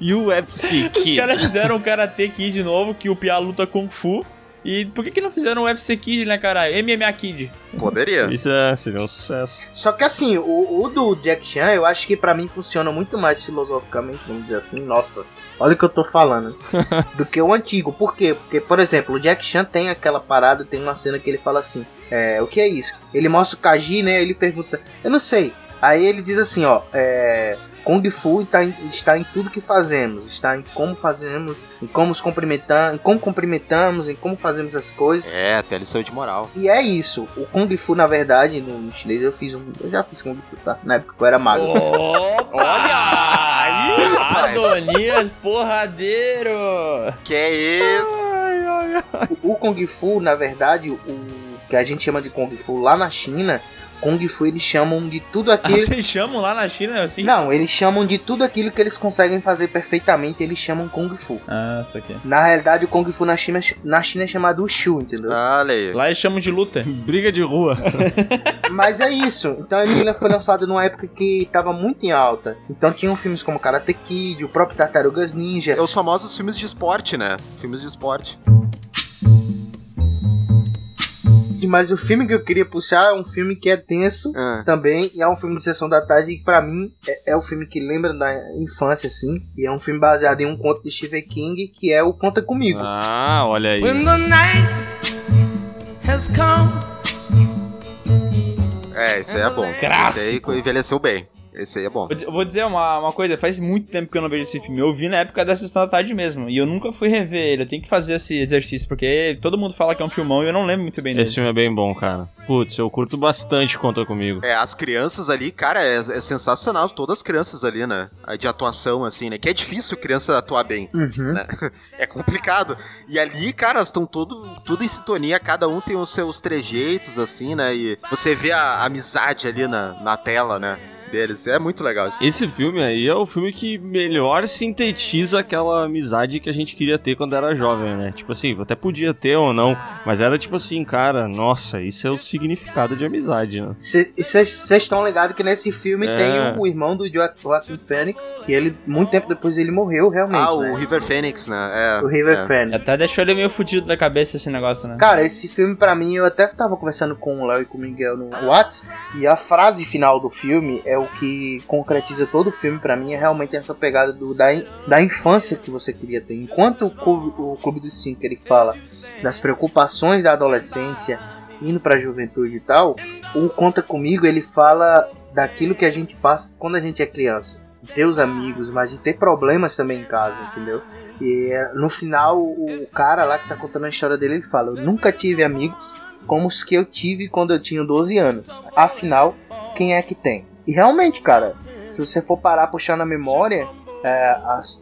e o UFC Os Kid? caras fizeram o Karate Kid novo, que o Pia luta Kung Fu. E por que, que não fizeram o UFC Kid, né, cara? MMA Kid. Poderia. Isso é, seria um sucesso. Só que assim, o, o do Jack Chan, eu acho que pra mim funciona muito mais filosoficamente, vamos dizer assim, nossa, olha o que eu tô falando, do que o antigo. Por quê? Porque, por exemplo, o Jack Chan tem aquela parada, tem uma cena que ele fala assim, é, o que é isso? Ele mostra o Kaji, né, ele pergunta, eu não sei. Aí ele diz assim, ó, é... Kung Fu está em, está em tudo que fazemos, está em como fazemos, em como nos cumprimentamos, em como cumprimentamos, em como fazemos as coisas. É, até lição de moral. E é isso. O Kung Fu, na verdade, no, no chinês eu fiz um. Eu já fiz Kung Fu, tá? Na época que eu era magro. Olha! Aí, rapaz. Adonias porradeiro! Que é isso? O, o Kung Fu, na verdade, o que a gente chama de Kung Fu lá na China, Kung Fu eles chamam de tudo Ah, aquilo. vocês chamam lá na China assim? Não, eles chamam de tudo aquilo que eles conseguem fazer perfeitamente, eles chamam Kung Fu. Ah, isso aqui. Na realidade, o Kung Fu na China, na China é chamado Wushu, entendeu? Ah, aí. Lá eles chamam de luta. Briga de rua. Mas é isso. Então ele foi lançado numa época que tava muito em alta. Então tinham filmes como Karate Kid, o próprio Tartarugas Ninja. É os famosos filmes de esporte, né? Filmes de esporte. Mas o filme que eu queria puxar é um filme que é tenso Ah. também. E é um filme de sessão da tarde que, pra mim, é, é o filme que lembra da infância, assim. E é um filme baseado em um conto de Stephen King, que é o Conta Comigo. Ah, olha aí. When the night has come. É, esse aí é bom. Clássico. Esse aí envelheceu bem. Esse aí é bom. Vou dizer- Vou dizer uma, uma coisa, faz muito tempo que eu não vejo esse filme. Eu vi na época da sessão da tarde mesmo. E eu nunca fui rever ele. Eu tenho que fazer esse exercício, porque todo mundo fala que é um filmão e eu não lembro muito bem dele. Esse filme é bem bom, cara. Putz, eu curto bastante Conta Comigo. É, as crianças ali, cara, é, é sensacional. Todas as crianças ali, né? A De atuação, assim, né? Que é difícil criança atuar bem. Uhum. né? É complicado. E ali, cara, estão tudo, tudo em sintonia. Cada um tem os seus trejeitos, assim, né? E você vê a amizade ali na, na tela, né? Deles. É muito legal isso. Esse filme aí é o filme que melhor sintetiza aquela amizade que a gente queria ter quando era jovem, né? Tipo assim, até podia ter ou não, mas era tipo assim, cara, nossa, isso é o significado de amizade, né? Vocês estão ligados que nesse filme É. tem o, o irmão do Jo- Joaquin Phoenix, que ele, muito tempo depois, ele morreu realmente. Ah, o né? River Phoenix, né? É, O River é. Phoenix. Até deixou ele meio fudido da cabeça esse negócio, né? Cara, esse filme pra mim, eu até tava conversando com o Léo e com o Miguel no WhatsApp, e a frase final do filme é o que concretiza todo o filme pra mim, é realmente essa pegada do, da, da infância que você queria ter. Enquanto o Clube, o Clube dos Cinco ele fala das preocupações da adolescência, indo pra juventude e tal, o Conta Comigo ele fala daquilo que a gente passa quando a gente é criança. De ter os amigos, mas de ter problemas também em casa, entendeu? E é, no final, o cara lá que tá contando a história dele, ele fala: Eu nunca tive amigos como os que eu tive quando eu tinha 12 anos. Afinal, quem é que tem? E realmente, cara, se você for parar a puxar na memória, é,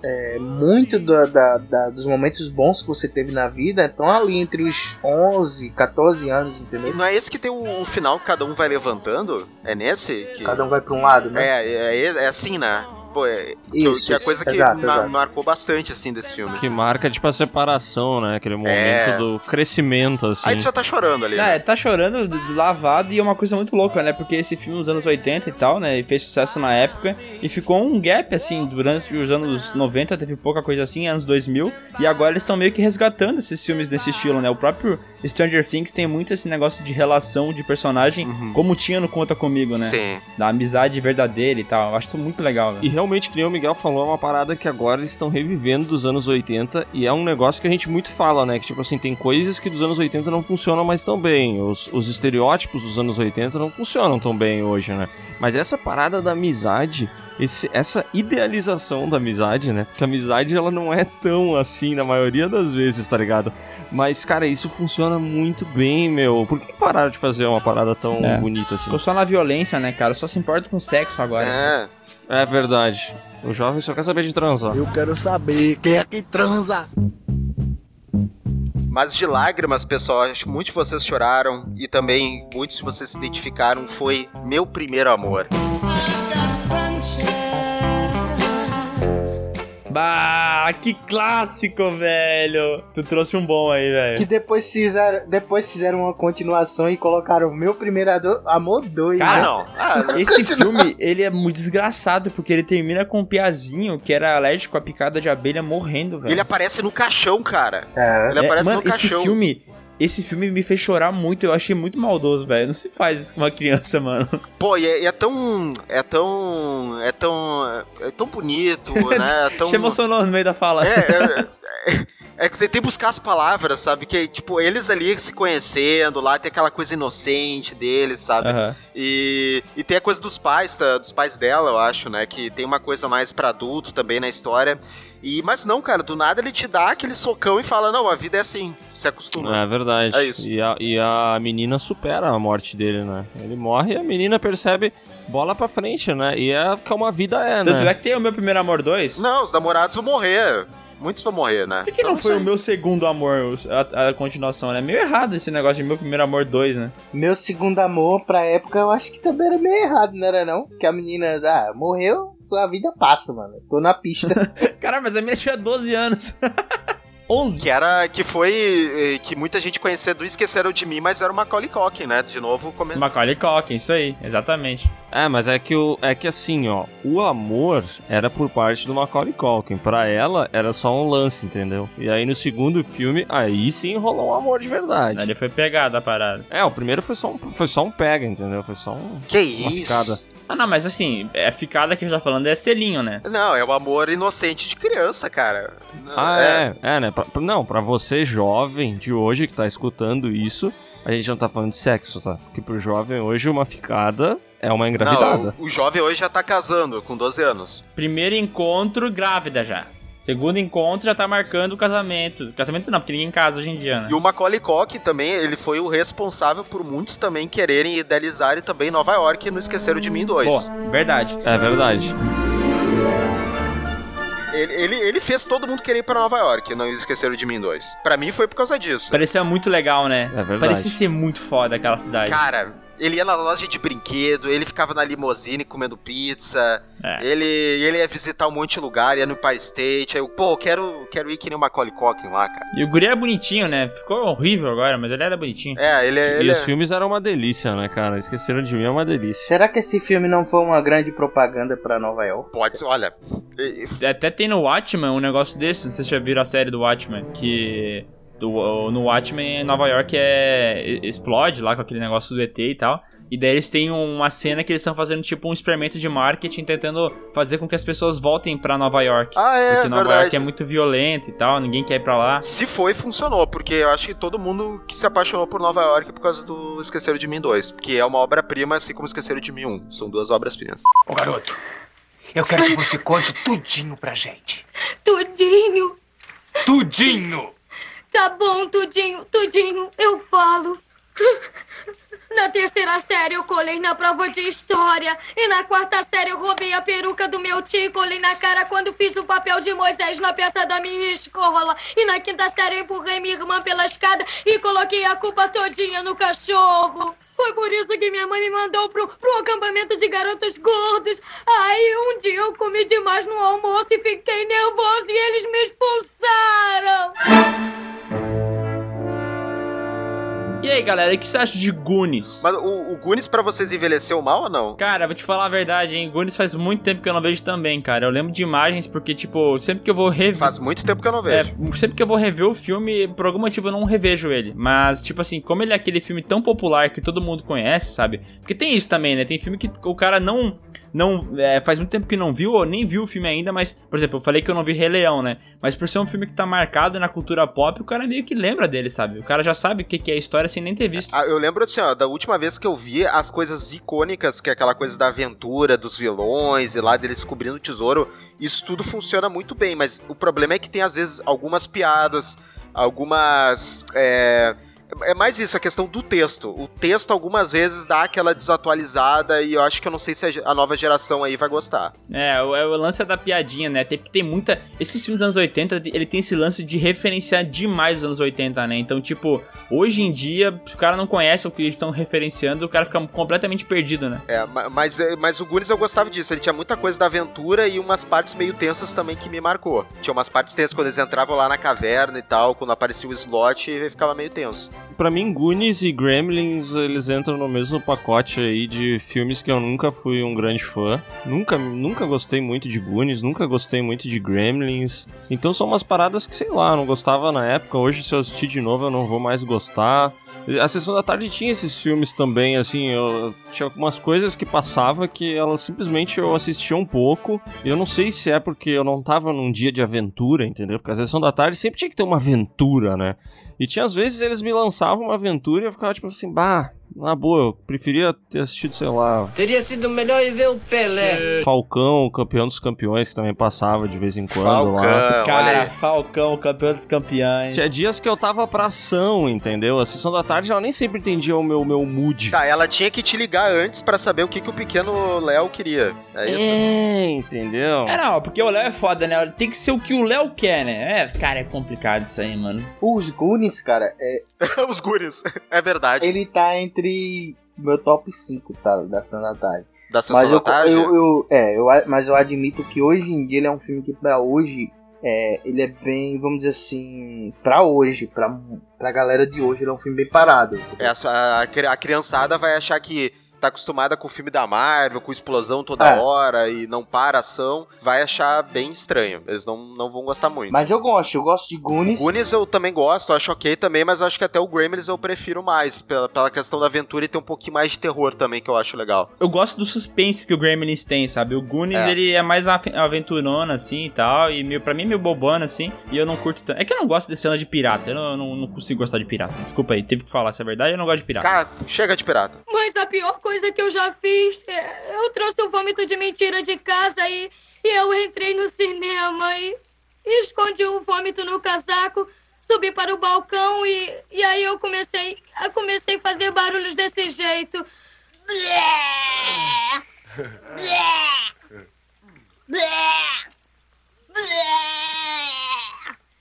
é, muito da- da- da- dos momentos bons que você teve na vida estão ali entre os 11, 14 anos, entendeu? Não é esse que tem o, final que cada um vai levantando? É nesse? Que... Cada um vai pra um lado, né? É, é, é, é assim, né? Pô, é, que, Isso, que é a coisa que exato, ma- exato. marcou bastante, assim, desse filme. Que marca, tipo, a separação, né? Aquele momento É. do crescimento, assim. Aí tu já tá chorando ali, Ah, né? é, tá chorando do- do lavado e é uma coisa muito louca, né? Porque esse filme nos anos 80 e tal, né? E fez sucesso na época e ficou um gap, assim, durante os anos 90, teve pouca coisa assim, anos 2000. E agora eles estão meio que resgatando esses filmes nesse estilo, né? O próprio Stranger Things tem muito esse negócio de relação de personagem, como tinha no Conta Comigo, né? Sim. Da amizade verdadeira e tal. Eu acho isso muito legal, né? E realmente, que nem o Miguel falou, é uma parada que agora eles estão revivendo dos anos 80 e é um negócio que a gente muito fala, né? Que tipo assim, tem coisas que dos anos 80 não funcionam mais tão bem. Os, os estereótipos dos anos 80 não funcionam tão bem hoje, né? Mas essa parada da amizade esse, essa idealização da amizade, né? Porque a amizade ela não é tão assim na maioria das vezes, tá ligado? Mas, cara, isso funciona muito bem, meu. Por que pararam de fazer uma parada tão É. bonita assim? Ficou só na violência, né, cara? Só se importa com sexo agora. É. É verdade. O jovem só quer saber de transar. Eu quero saber quem é que transa. Mas de lágrimas, pessoal, acho que muitos de vocês choraram e também muitos de vocês se identificaram. Foi Meu Primeiro Amor. Bah, que clássico, velho. Tu trouxe um bom aí, velho. Que depois fizeram, depois fizeram uma continuação e colocaram Meu Primeiro Ado- Amor 2. Cara, né? não. Ah, Esse filme, ele é muito desgraçado, porque ele termina com um piazinho que era alérgico à picada de abelha morrendo, velho. Ele aparece no caixão, cara. É. Ele aparece mano, no caixão. esse filme, esse filme me fez chorar muito, eu achei muito maldoso, velho. Não se faz isso com uma criança, mano. Pô, e é, é tão. É tão. É tão. É tão bonito, né? É tão. Te emocionou no meio da fala. É, é, é, é que tentei buscar as palavras, sabe? Que, tipo, eles ali se conhecendo lá, tem aquela coisa inocente deles, sabe? Aham. E, e tem a coisa dos pais, tá? dos pais dela, eu acho, né? Que tem uma coisa mais pra adulto também na história. E, mas não, cara, do nada ele te dá aquele socão e fala, não, a vida é assim, se acostuma. É verdade. É isso. E a, e a menina supera a morte dele, né? Ele morre e a menina percebe bola pra frente, né? E é que uma vida é, Tanto né? é que tem o meu primeiro amor 2. Não, os namorados vão morrer. Muitos vão morrer, né? Por que não foi o meu segundo amor, a, a continuação, né? Meio errado esse negócio de meu primeiro amor 2, né? Meu segundo amor, pra época, eu acho que também era meio errado, não era não? Que a menina, ah, morreu, a vida passa, mano. Tô na pista. Cara, mas a minha tinha 12 anos. 11. Que era. Que foi. eh, Que muita gente conhecia do Esqueceram de Mim, mas era o Macaulay Culkin, né? De novo, comentando. Macaulay Culkin, isso aí, exatamente. É, mas é que, o, é que assim, ó, o amor era por parte do Macaulay Culkin. Pra ela, era só um lance, entendeu? E aí no segundo filme, aí sim rolou um amor de verdade. Ele foi pegado a parada. É, o primeiro foi só um, foi só um pega, entendeu? Foi só um, Que uma isso? ficada. Ah, não, mas assim, a ficada que a gente tá falando é selinho, né? Não, é o amor inocente de criança, cara. Ah, é, é, né? Pra- pra- não, pra você jovem de hoje que tá escutando isso, a gente não tá falando de sexo, tá? Porque pro jovem hoje uma ficada é uma engravidada. Não, o, o jovem hoje já tá casando, com 12 anos. Primeiro encontro, grávida já. Segundo encontro, já tá marcando o casamento. Casamento não, porque ninguém casa hoje em dia, né? E o Macaulay Culkin também, ele foi o responsável por muitos também quererem idealizar e também Nova York no Esqueceram de Mim 2. Boa, verdade. É verdade. Ele, ele, ele fez todo mundo querer ir pra Nova York no Esqueceram de Mim 2. Pra mim foi por causa disso. Parecia muito legal, né? É verdade. Parecia ser muito foda aquela cidade. Cara, ele ia na loja de brinquedo, ele ficava na limousine comendo pizza. É. Ele, ele ia visitar um monte de lugar, ia no Empire State. Aí eu, pô, quero, quero ir que nem o Macaulay Culkin lá, cara. E o guri era bonitinho, né? Ficou horrível agora, mas ele era bonitinho. É, ele, E ele os filmes eram uma delícia, né, cara? Esqueceram de mim é uma delícia. Será que esse filme não foi uma grande propaganda pra Nova York? pode ser, olha. Até tem no Watchmen um negócio desse, não sei se vocês já viram a série do Watchmen, que do- no Watchmen Nova York é explode lá com aquele negócio do ET e tal. E daí eles têm uma cena que eles estão fazendo tipo um experimento de marketing tentando fazer com que as pessoas voltem pra Nova York. Ah, é, Porque Nova verdade. York é muito violenta e tal, ninguém quer ir pra lá. Se foi, funcionou, porque eu acho que todo mundo que se apaixonou por Nova York por causa do Esqueceram de Mim 2, que é uma obra-prima, assim como Esqueceram de Mim 1. São duas obras-primas. Ô garoto, eu quero que você conte tudinho pra gente. Tudinho. Tudinho! Tá bom, tudinho, tudinho, eu falo. Na terceira série eu colei na prova de história. E na quarta série eu roubei a peruca do meu tio e colei na cara quando fiz o papel de Moisés na peça da minha escola. E na quinta série eu empurrei minha irmã pela escada e coloquei a culpa todinha no cachorro. Foi por isso que minha mãe me mandou pro, pro acampamento de garotos gordos. Aí um dia eu comi demais no almoço e fiquei nervoso e eles me expulsaram. E aí, galera, o que você acha de Goonies? Mas o, o Goonies pra vocês envelheceu mal ou não? Cara, vou te falar a verdade, hein? Goonies faz muito tempo que eu não vejo também, cara. Eu lembro de imagens porque, tipo, sempre que eu vou rever. Faz muito tempo que eu não vejo. É, sempre que eu vou rever o filme, por algum motivo eu não revejo ele. Mas, tipo assim, como ele é aquele filme tão popular que todo mundo conhece, sabe? Porque tem isso também, né? Tem filme que o cara não não é, faz muito tempo que não viu ou nem viu o filme ainda, mas, por exemplo, eu falei que eu não vi Rei Leão, né? Mas por ser um filme que tá marcado na cultura pop, o cara meio que lembra dele, sabe? O cara já sabe o que, que é a história sem nem ter visto. Ah, eu lembro assim, ó, da última vez que eu vi as coisas icônicas, que é aquela coisa da aventura, dos vilões e lá deles descobrindo o tesouro, isso tudo funciona muito bem, mas o problema é que tem às vezes algumas piadas, algumas. É, é mais isso, a questão do texto. O texto algumas vezes dá aquela desatualizada e eu acho que eu não sei se a nova geração aí vai gostar. É, o, o lance é da piadinha, né? Tem, tem muita. Esses filmes dos anos 80, ele tem esse lance de referenciar demais os anos 80, né? Então, tipo, hoje em dia, se o cara não conhece o que eles estão referenciando, o cara fica completamente perdido, né? É, mas, mas o Goonies eu gostava disso. Ele tinha muita coisa da aventura e umas partes meio tensas também que me marcou. Tinha umas partes tensas quando eles entravam lá na caverna e tal, quando aparecia o slot e ficava meio tenso. Pra mim, Goonies e Gremlins, eles entram no mesmo pacote aí de filmes que eu nunca fui um grande fã. Nunca, nunca gostei muito de Goonies, nunca gostei muito de Gremlins. Então são umas paradas que, sei lá, não gostava na época. Hoje, se eu assistir de novo, eu não vou mais gostar. A sessão da tarde tinha esses filmes também, assim, eu, tinha algumas coisas que passava que ela simplesmente eu assistia um pouco. Eu não sei se é porque eu não tava num dia de aventura, entendeu? Porque a sessão da tarde sempre tinha que ter uma aventura, né? E tinha às vezes eles me lançavam uma aventura e eu ficava tipo assim, bah, na boa, eu preferia ter assistido, sei lá. Teria sido melhor ir ver o Pelé. Falcão, campeão dos campeões, que também passava de vez em quando Falcão, lá. Cara, Falcão, campeão dos campeões. Tinha dias que eu tava pra ação, entendeu? A sessão da tarde ela nem sempre entendia o meu, meu mood. Tá, ela tinha que te ligar antes para saber o que, que o pequeno Léo queria. É isso? É, entendeu? É, não, porque o Léo é foda, né? Tem que ser o que o Léo quer, né? É, cara, é complicado isso aí, mano. Os Goonies, cara, é. Os Goonies, é verdade. Ele tá entre meu top 5, tá? Da da Tarde. Da mas eu? Eu, eu, é, eu, mas eu admito que hoje em dia ele é um filme que pra hoje. É, ele é bem, vamos dizer assim, pra hoje, pra, pra galera de hoje, ele é um filme bem parado. É, a, a, a criançada vai achar que tá acostumada com o filme da Marvel, com explosão toda É. hora e não para a ação, vai achar bem estranho. Eles não, não vão gostar muito. Mas eu gosto, eu gosto de Goonies. Goonies eu também gosto, acho ok também, mas eu acho que até o Gremlins eu prefiro mais, pela, pela questão da aventura e ter um pouquinho mais de terror também, que eu acho legal. Eu gosto do suspense que o Gremlins tem, sabe? O Goonies, É. ele é mais ave- aventurona, assim, e tal, e meio, pra mim é meio bobana, assim, e eu não curto tanto. É que eu não gosto desse cena de pirata, eu não, não, não consigo gostar de pirata. Desculpa aí, teve que falar, se é verdade, eu não gosto de pirata. Cara, chega de pirata. Mas a pior coisa que eu já fiz, é, eu trouxe um vômito de mentira de casa e, e eu entrei no cinema e, e escondi o vômito no casaco, subi para o balcão e, e aí eu comecei, eu comecei a fazer barulhos desse jeito. Blé! Blé! Blé! Blé!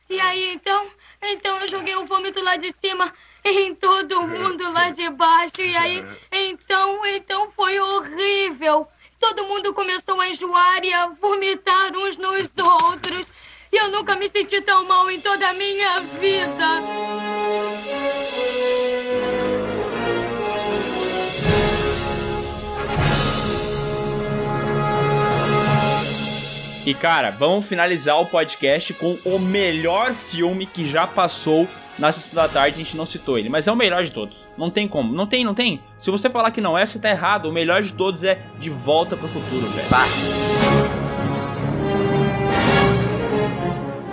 E aí então, então eu joguei o vômito lá de cima em todo mundo lá de baixo. E aí, então, então foi horrível. Todo mundo começou a enjoar e a vomitar uns nos outros. E eu nunca me senti tão mal em toda a minha vida. E cara, vamos finalizar o podcast com o melhor filme que já passou na sessão da tarde, a gente não citou ele, mas é o melhor de todos. Não tem como, não tem, não tem. Se você falar que não é, você tá errado. O melhor de todos é De Volta pro Futuro, velho.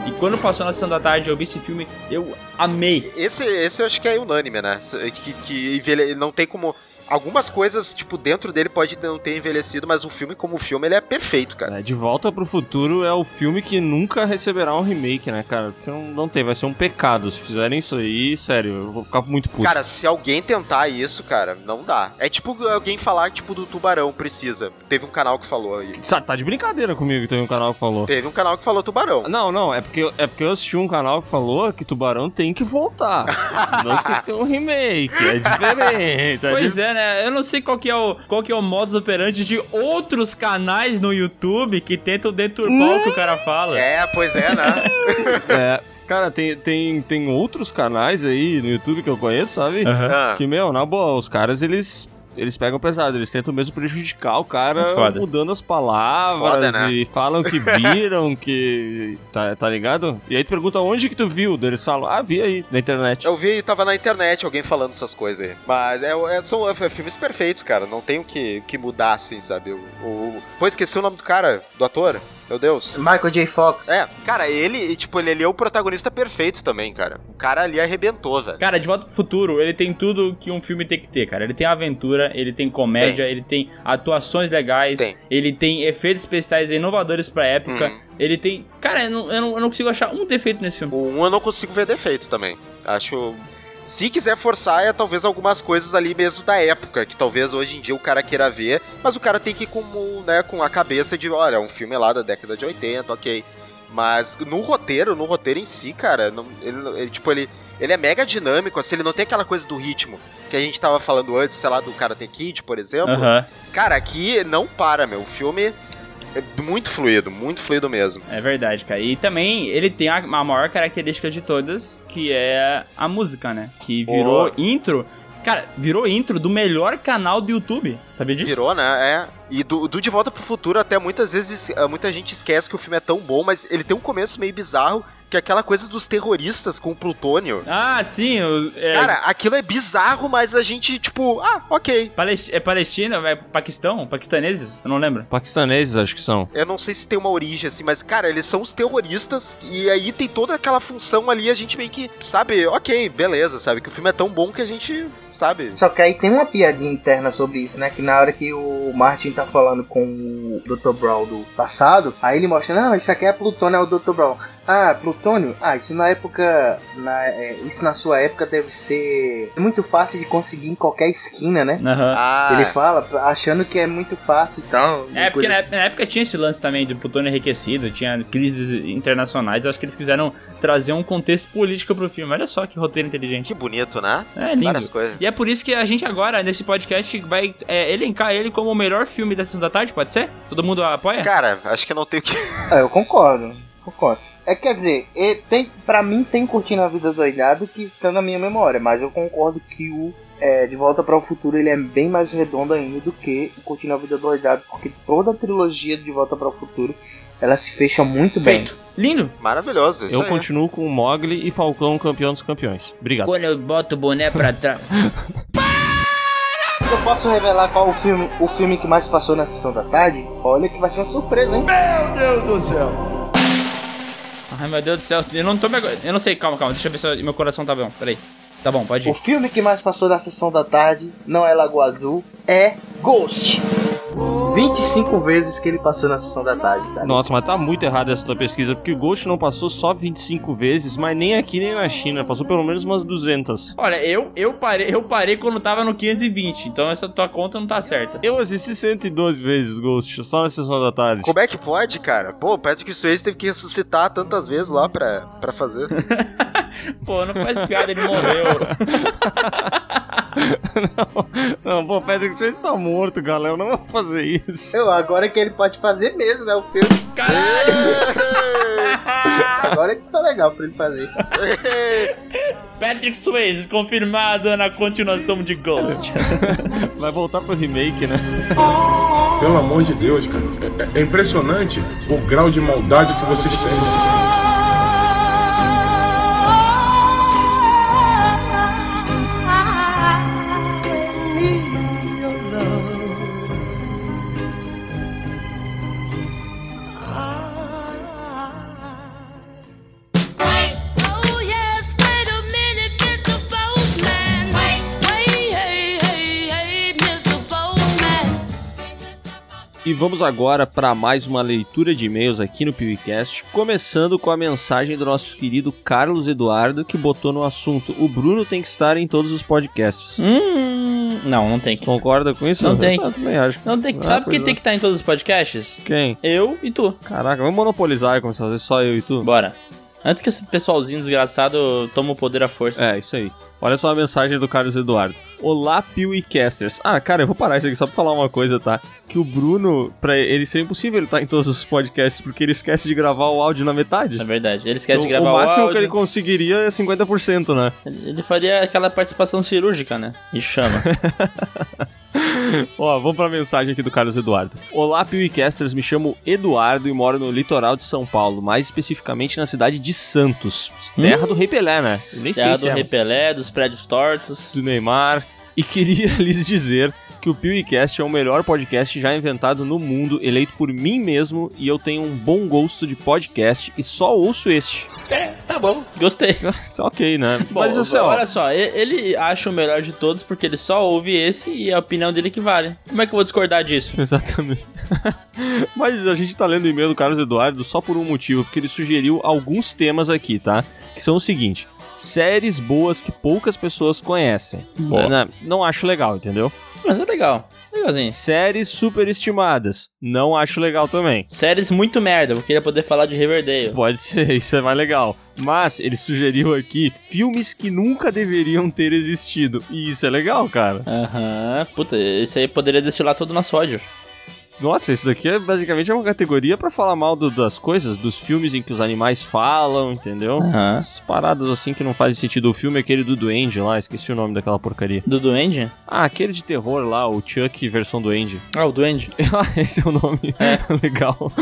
E quando passou na sessão da tarde, eu vi esse filme, eu amei. Esse, esse eu acho que é unânime, né? Que, que envelhe... não tem como. Algumas coisas, tipo, dentro dele pode não ter envelhecido, mas o filme, como filme, ele é perfeito, cara. É, De Volta pro Futuro é o filme que nunca receberá um remake, né, cara? Porque não, não tem, vai ser um pecado. Se fizerem isso aí, sério, eu vou ficar muito puto. Cara, se alguém tentar isso, cara, não dá. É tipo alguém falar, tipo, do tubarão precisa. Teve um canal que falou aí. Tá, tá de brincadeira comigo que teve um canal que falou. Teve um canal que falou tubarão. Não, não, é porque, é porque eu assisti um canal que falou que Tubarão tem que voltar. não tem que ter um remake, é diferente. é Pois é, né? Eu não sei qual que é o, qual que é o modus operandi de outros canais no YouTube que tentam deturpar o que o cara fala. É, pois é, né? É, cara, tem, tem, tem outros canais aí no YouTube que eu conheço, sabe? Ah. Que, meu, na boa, os caras, eles. Eles pegam pesado, eles tentam mesmo prejudicar o cara Foda. mudando as palavras Foda, né? e falam que viram, que. Tá, tá ligado? E aí tu pergunta onde que tu viu? Eles falam, ah, vi aí, na internet. Eu vi, tava na internet alguém falando essas coisas aí. Mas é, é- são é, filmes perfeitos, cara. Não tem o que, que mudar, assim, sabe? O, o... Pô, esqueci o nome do cara, do ator. Meu Deus. Michael J. Fox. É, cara, ele, e, tipo, ele, ele é o protagonista perfeito também, cara. O cara ali arrebentou, velho. Cara, De Volta pro Futuro, ele tem tudo que um filme tem que ter, cara. Ele tem aventura, ele tem comédia, ele tem atuações legais, Tem. ele tem efeitos especiais inovadores pra época. Hum. Ele tem. Cara, eu não, eu, não, eu não consigo achar um defeito nesse filme. O 1 eu não consigo ver defeito também. Acho. Se quiser forçar, é talvez algumas coisas ali mesmo da época, que talvez hoje em dia o cara queira ver, mas o cara tem que ir com, né, com a cabeça de, olha, um filme lá da década de 80, ok. Mas no roteiro, no roteiro em si, cara, não- ele, ele, tipo, ele, ele é mega dinâmico, assim, ele não tem aquela coisa do ritmo que a gente tava falando antes, sei lá, do Karate Kid, por exemplo. Cara, aqui não para, meu. O filme é muito fluido, muito fluido mesmo. É verdade, cara. E também ele tem a, a maior característica de todas, que é a música, né? Que virou Boa. intro. Cara, virou intro do melhor canal do YouTube. Sabia disso? Virou, né? É. E do, do De Volta pro Futuro, até muitas vezes, muita gente esquece que o filme é tão bom, mas ele tem um começo meio bizarro, que é aquela coisa dos terroristas com o plutônio. Ah, sim. é, Cara, aquilo é bizarro, mas a gente, tipo, ah, ok. Palest- é Palestina, é Paquistão? Paquistaneses? Eu não lembro. Paquistaneses, acho que são. Eu não sei se tem uma origem assim, mas, cara, eles são os terroristas, e aí tem toda aquela função ali, a gente meio que, sabe, ok, beleza, sabe? Que o filme é tão bom que a gente, sabe? Só que aí tem uma piadinha interna sobre isso, né? Que na hora que o Martin tá falando com o Dr. Brown do passado, aí ele mostra, não, isso aqui é Plutônio, é o Dr. Brown. Ah, Plutônio? Ah, isso na época. Na, é, isso na sua época deve ser muito fácil de conseguir em qualquer esquina, né? Aham. Ah, Ele fala, achando que é muito fácil e tal. É, porque na, na época tinha esse lance também do plutônio enriquecido, tinha crises internacionais. Eu acho que eles quiseram trazer um contexto político pro filme. Olha só que roteiro inteligente. Que bonito, né? É lindo. Várias coisas. E é por isso que a gente agora, nesse podcast, vai é, elencar ele como o melhor filme da sessão da tarde, pode ser? Todo mundo apoia? Cara, acho que eu não tenho que. Ah, eu concordo, concordo. É quer dizer, e tem, pra mim tem Curtindo a Vida Doidado que tá na minha memória, mas eu concordo que o é, De Volta para o Futuro ele é bem mais redondo ainda do que o Curtindo a Vida Doidado, porque toda a trilogia de Volta para o Futuro ela se fecha muito bem. Feito. Lindo. Maravilhoso, isso Eu aí. continuo com o Mogli e Falcão campeão dos campeões. Obrigado. Quando eu boto o boné pra trás. Eu posso revelar qual o filme, o filme que mais passou na sessão da tarde? Olha que vai ser uma surpresa, hein? Meu Deus do céu! Ai meu Deus do céu, eu não tô me... Eu não sei, calma, calma, deixa eu ver se meu coração tá bom. Peraí. Tá bom, pode O ir. filme que mais passou na sessão da tarde não é Lagoa Azul, é Ghost. 25 vezes que ele passou na sessão da tarde, cara. Nossa, mas tá muito errada essa tua pesquisa, porque o Ghost não passou só 25 vezes, mas nem aqui nem na China, passou pelo menos umas 200. Olha, eu, eu, parei, eu parei quando tava no 520, então essa tua conta não tá certa. Eu assisti 112 vezes Ghost, só na sessão da tarde. Como é que pode, cara? Pô, o Patrick Swayze teve que ressuscitar tantas vezes lá pra, pra fazer. Pô, não faz piada, ele morreu. Não, pô, Patrick Swayze tá morto, galera, eu não vou fazer isso. Eu, agora que ele pode fazer mesmo, né? O filme. agora que tá legal pra ele fazer. Patrick Swayze confirmado na continuação de Ghost. Vai voltar pro remake, né? Pelo amor de Deus, cara. É, é impressionante o grau de maldade que vocês têm. E vamos agora para mais uma leitura de e-mails aqui no PewCast, começando com a mensagem do nosso querido Carlos Eduardo, que botou no assunto: o Bruno tem que estar em todos os podcasts. Hum, não, não tem que. Concorda com isso? Não tem. Também acho. Não tem que. Ah, Sabe quem pois tem é. que estar em todos os podcasts? Quem? Eu e tu. Caraca, vamos monopolizar e começar a fazer só eu e tu? Bora. Antes que esse pessoalzinho desgraçado tome o poder à força. É, isso aí. Olha só a mensagem do Carlos Eduardo. Olá, PewCasters. Ah, cara, eu vou parar isso aqui só pra falar uma coisa, tá? Que o Bruno, pra ele ser impossível ele estar em todos os podcasts, porque ele esquece de gravar o áudio na metade. É verdade. Ele esquece de Então, gravar o máximo áudio. que ele conseguiria é 50%, né? Ele faria aquela participação cirúrgica, né? E chama. Ó, vamos pra mensagem aqui do Carlos Eduardo. Olá, PewCasters, me chamo Eduardo e moro no litoral de São Paulo, mais especificamente na cidade de Santos, terra Hum. do Rei Pelé, né? Eu nem Terra sei se do é, Rei mas- Pelé, dos prédios tortos. do Neymar. E queria lhes dizer que o PewCast é o melhor podcast já inventado no mundo, eleito por mim mesmo, e eu tenho um bom gosto de podcast e só ouço este. É, tá bom. Gostei. ok, né? Bom, Mas ó, olha só, ele acha o melhor de todos porque ele só ouve esse e a opinião dele que vale. Como é que eu vou discordar disso? Exatamente. Mas a gente tá lendo o e-mail do Carlos Eduardo só por um motivo, porque ele sugeriu alguns temas aqui, tá? Que são o seguinte: séries boas que poucas pessoas conhecem. Boa. Não, não acho legal, entendeu? Mas é legal. Legalzinho. Séries superestimadas. Não acho legal também. Séries muito merda, eu queria poder falar de Riverdale. Pode ser, isso é mais legal. Mas ele sugeriu aqui filmes que nunca deveriam ter existido. E isso é legal, cara. Aham. Puta, esse aí poderia destilar todo o nosso ódio. Nossa, isso daqui é basicamente uma categoria pra falar mal do- das coisas, dos filmes em que os animais falam, entendeu? Aham. Essas paradas assim que não fazem sentido. O filme é aquele do Duende lá, esqueci o nome daquela porcaria. Do Duende? Ah, aquele de terror lá, o Chuck versão Duende. Ah, o Duende. Ah, esse é o nome. Legal.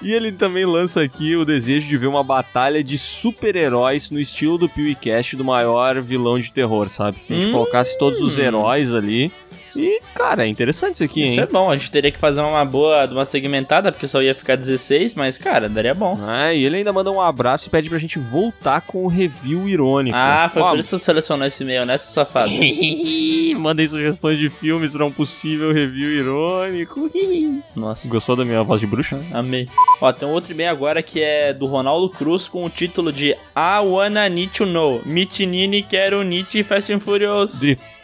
e ele também lança aqui o desejo de ver uma batalha de super-heróis no estilo do PewCast do maior vilão de terror, sabe? Que a gente Hum. colocasse todos os heróis ali. E, cara, é interessante isso aqui, Isso hein? é bom, a gente teria que fazer uma boa, uma segmentada, porque só ia ficar 16, mas, cara, daria bom. É, e ele ainda manda um abraço e pede pra gente voltar com o review irônico. Ah, foi Ó, por isso que você selecionou esse e-mail, né, seu safado? Mandei sugestões de filmes pra um possível review irônico. Nossa. Gostou da minha voz de bruxa? Amei. Ó, tem um outro e-mail agora que é do Ronaldo Cruz com o título de I Wanna Need to Know. Mitinini Quero Nietzsche Fast and Furious.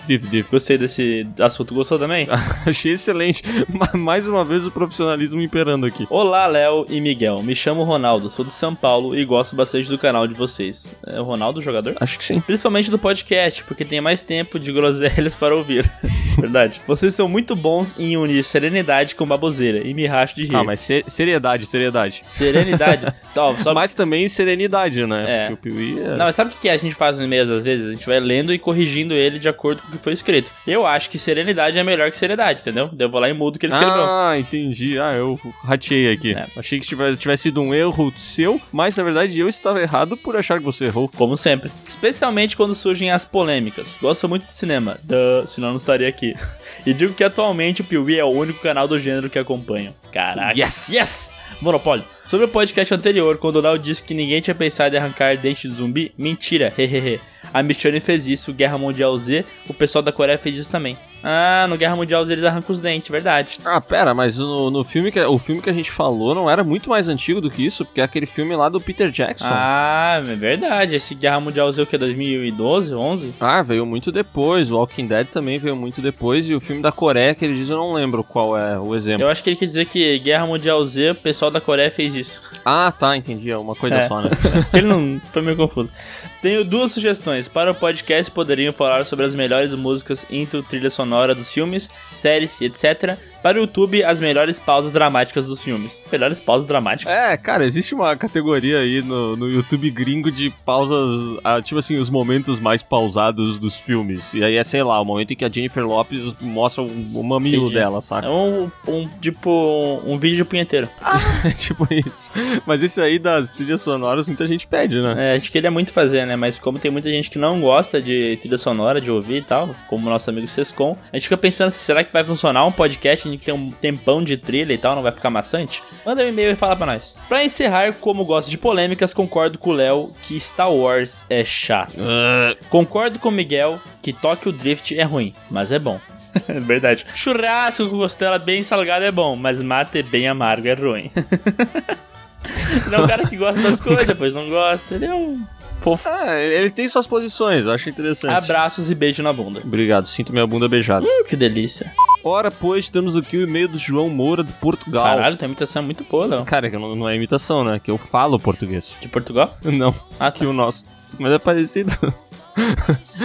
Diff. Gostei desse assunto. Gostou também? Achei excelente. Ma- Mais uma vez o profissionalismo imperando aqui. Olá, Léo e Miguel. Me chamo Ronaldo, sou de São Paulo e gosto bastante do canal de vocês. É o Ronaldo jogador? Acho que sim. Principalmente do podcast, porque tem mais tempo de groselhas para ouvir. Verdade. Vocês são muito bons em unir serenidade com baboseira e me racho de rir. Ah, mas se- seriedade, seriedade. Serenidade. só, só... Mas também serenidade, né? É. Porque o Piuí é... Não, mas sabe o que que a gente faz nos e-mails às vezes? A gente vai lendo e corrigindo ele de acordo com que foi escrito. Eu acho que serenidade é melhor que seriedade, entendeu? Eu vou lá e mudo o que ele escreveu. Ah, entendi. Ah, eu ratei aqui. É. Achei que tivesse, tivesse sido um erro seu, mas na verdade eu estava errado por achar que você errou. Como sempre. Especialmente quando surgem as polêmicas. Gosto muito de cinema, duh, senão não estaria aqui. E digo que atualmente o Piuí é o único canal do gênero que acompanho. Caraca. Yes! Yes! Monopólio. Sobre o podcast anterior, quando o Léo disse que ninguém tinha pensado em arrancar dente de zumbi, mentira, hehehe. A Michonne fez isso, Guerra Mundial Z, o pessoal da Coreia fez isso também. Ah, no Guerra Mundial Z eles arrancam os dentes, verdade. Ah, pera, mas no, no filme que, o filme que a gente falou não era muito mais antigo do que isso, porque é aquele filme lá do Peter Jackson. Ah, é verdade. Esse Guerra Mundial Z o que? 2012, 11? Ah, veio muito depois. O Walking Dead também veio muito depois. E o filme da Coreia que ele diz, eu não lembro qual é o exemplo. Eu acho que ele quer dizer que Guerra Mundial Z, o pessoal da Coreia fez isso. Ah, tá, entendi. É uma coisa É. só, né? ele não foi meio confuso. Tenho duas sugestões. Para o podcast, poderiam falar sobre as melhores músicas intro, trilha sonora dos filmes, séries e etc. Para o YouTube, as melhores pausas dramáticas dos filmes. Melhores pausas dramáticas? É, cara, existe uma categoria aí no, no YouTube gringo de pausas, ah, tipo assim, os momentos mais pausados dos filmes. E aí é, sei lá, o momento em que a Jennifer Lopes mostra o, o mamilo Entendi. dela, saca? É um, um tipo, um, um vídeo punheteiro. tipo isso. Mas esse aí das trilhas sonoras, muita gente pede, né? É, a gente queria muito fazer, né? Mas como tem muita gente que não gosta de trilha sonora, de ouvir e tal, como o nosso amigo Sescom, a gente fica pensando assim, será que vai funcionar um podcast que tem um tempão de trilha e tal, não vai ficar maçante? Manda um e-mail e fala pra nós. Pra encerrar, como gosto de polêmicas, concordo com o Léo que Star Wars é chato. Concordo com o Miguel que Tokyo Drift é ruim, mas é bom. É Verdade. Churrasco com costela bem salgada é bom, mas mate bem amargo é ruim. Ele é um cara que gosta das coisas, depois não gosta. Ele é um fofo. É, ele tem suas posições, eu acho interessante. Abraços e beijo na bunda. Obrigado, sinto minha bunda beijada. Uh, que delícia. Ora, pois, temos aqui o e-mail do João Moura de Portugal. Caralho, tem imitação muito boa, Léo. Cara, que não, não é imitação, né? Que eu falo português. De Portugal? Não, Ah, que o nosso. Mas é parecido.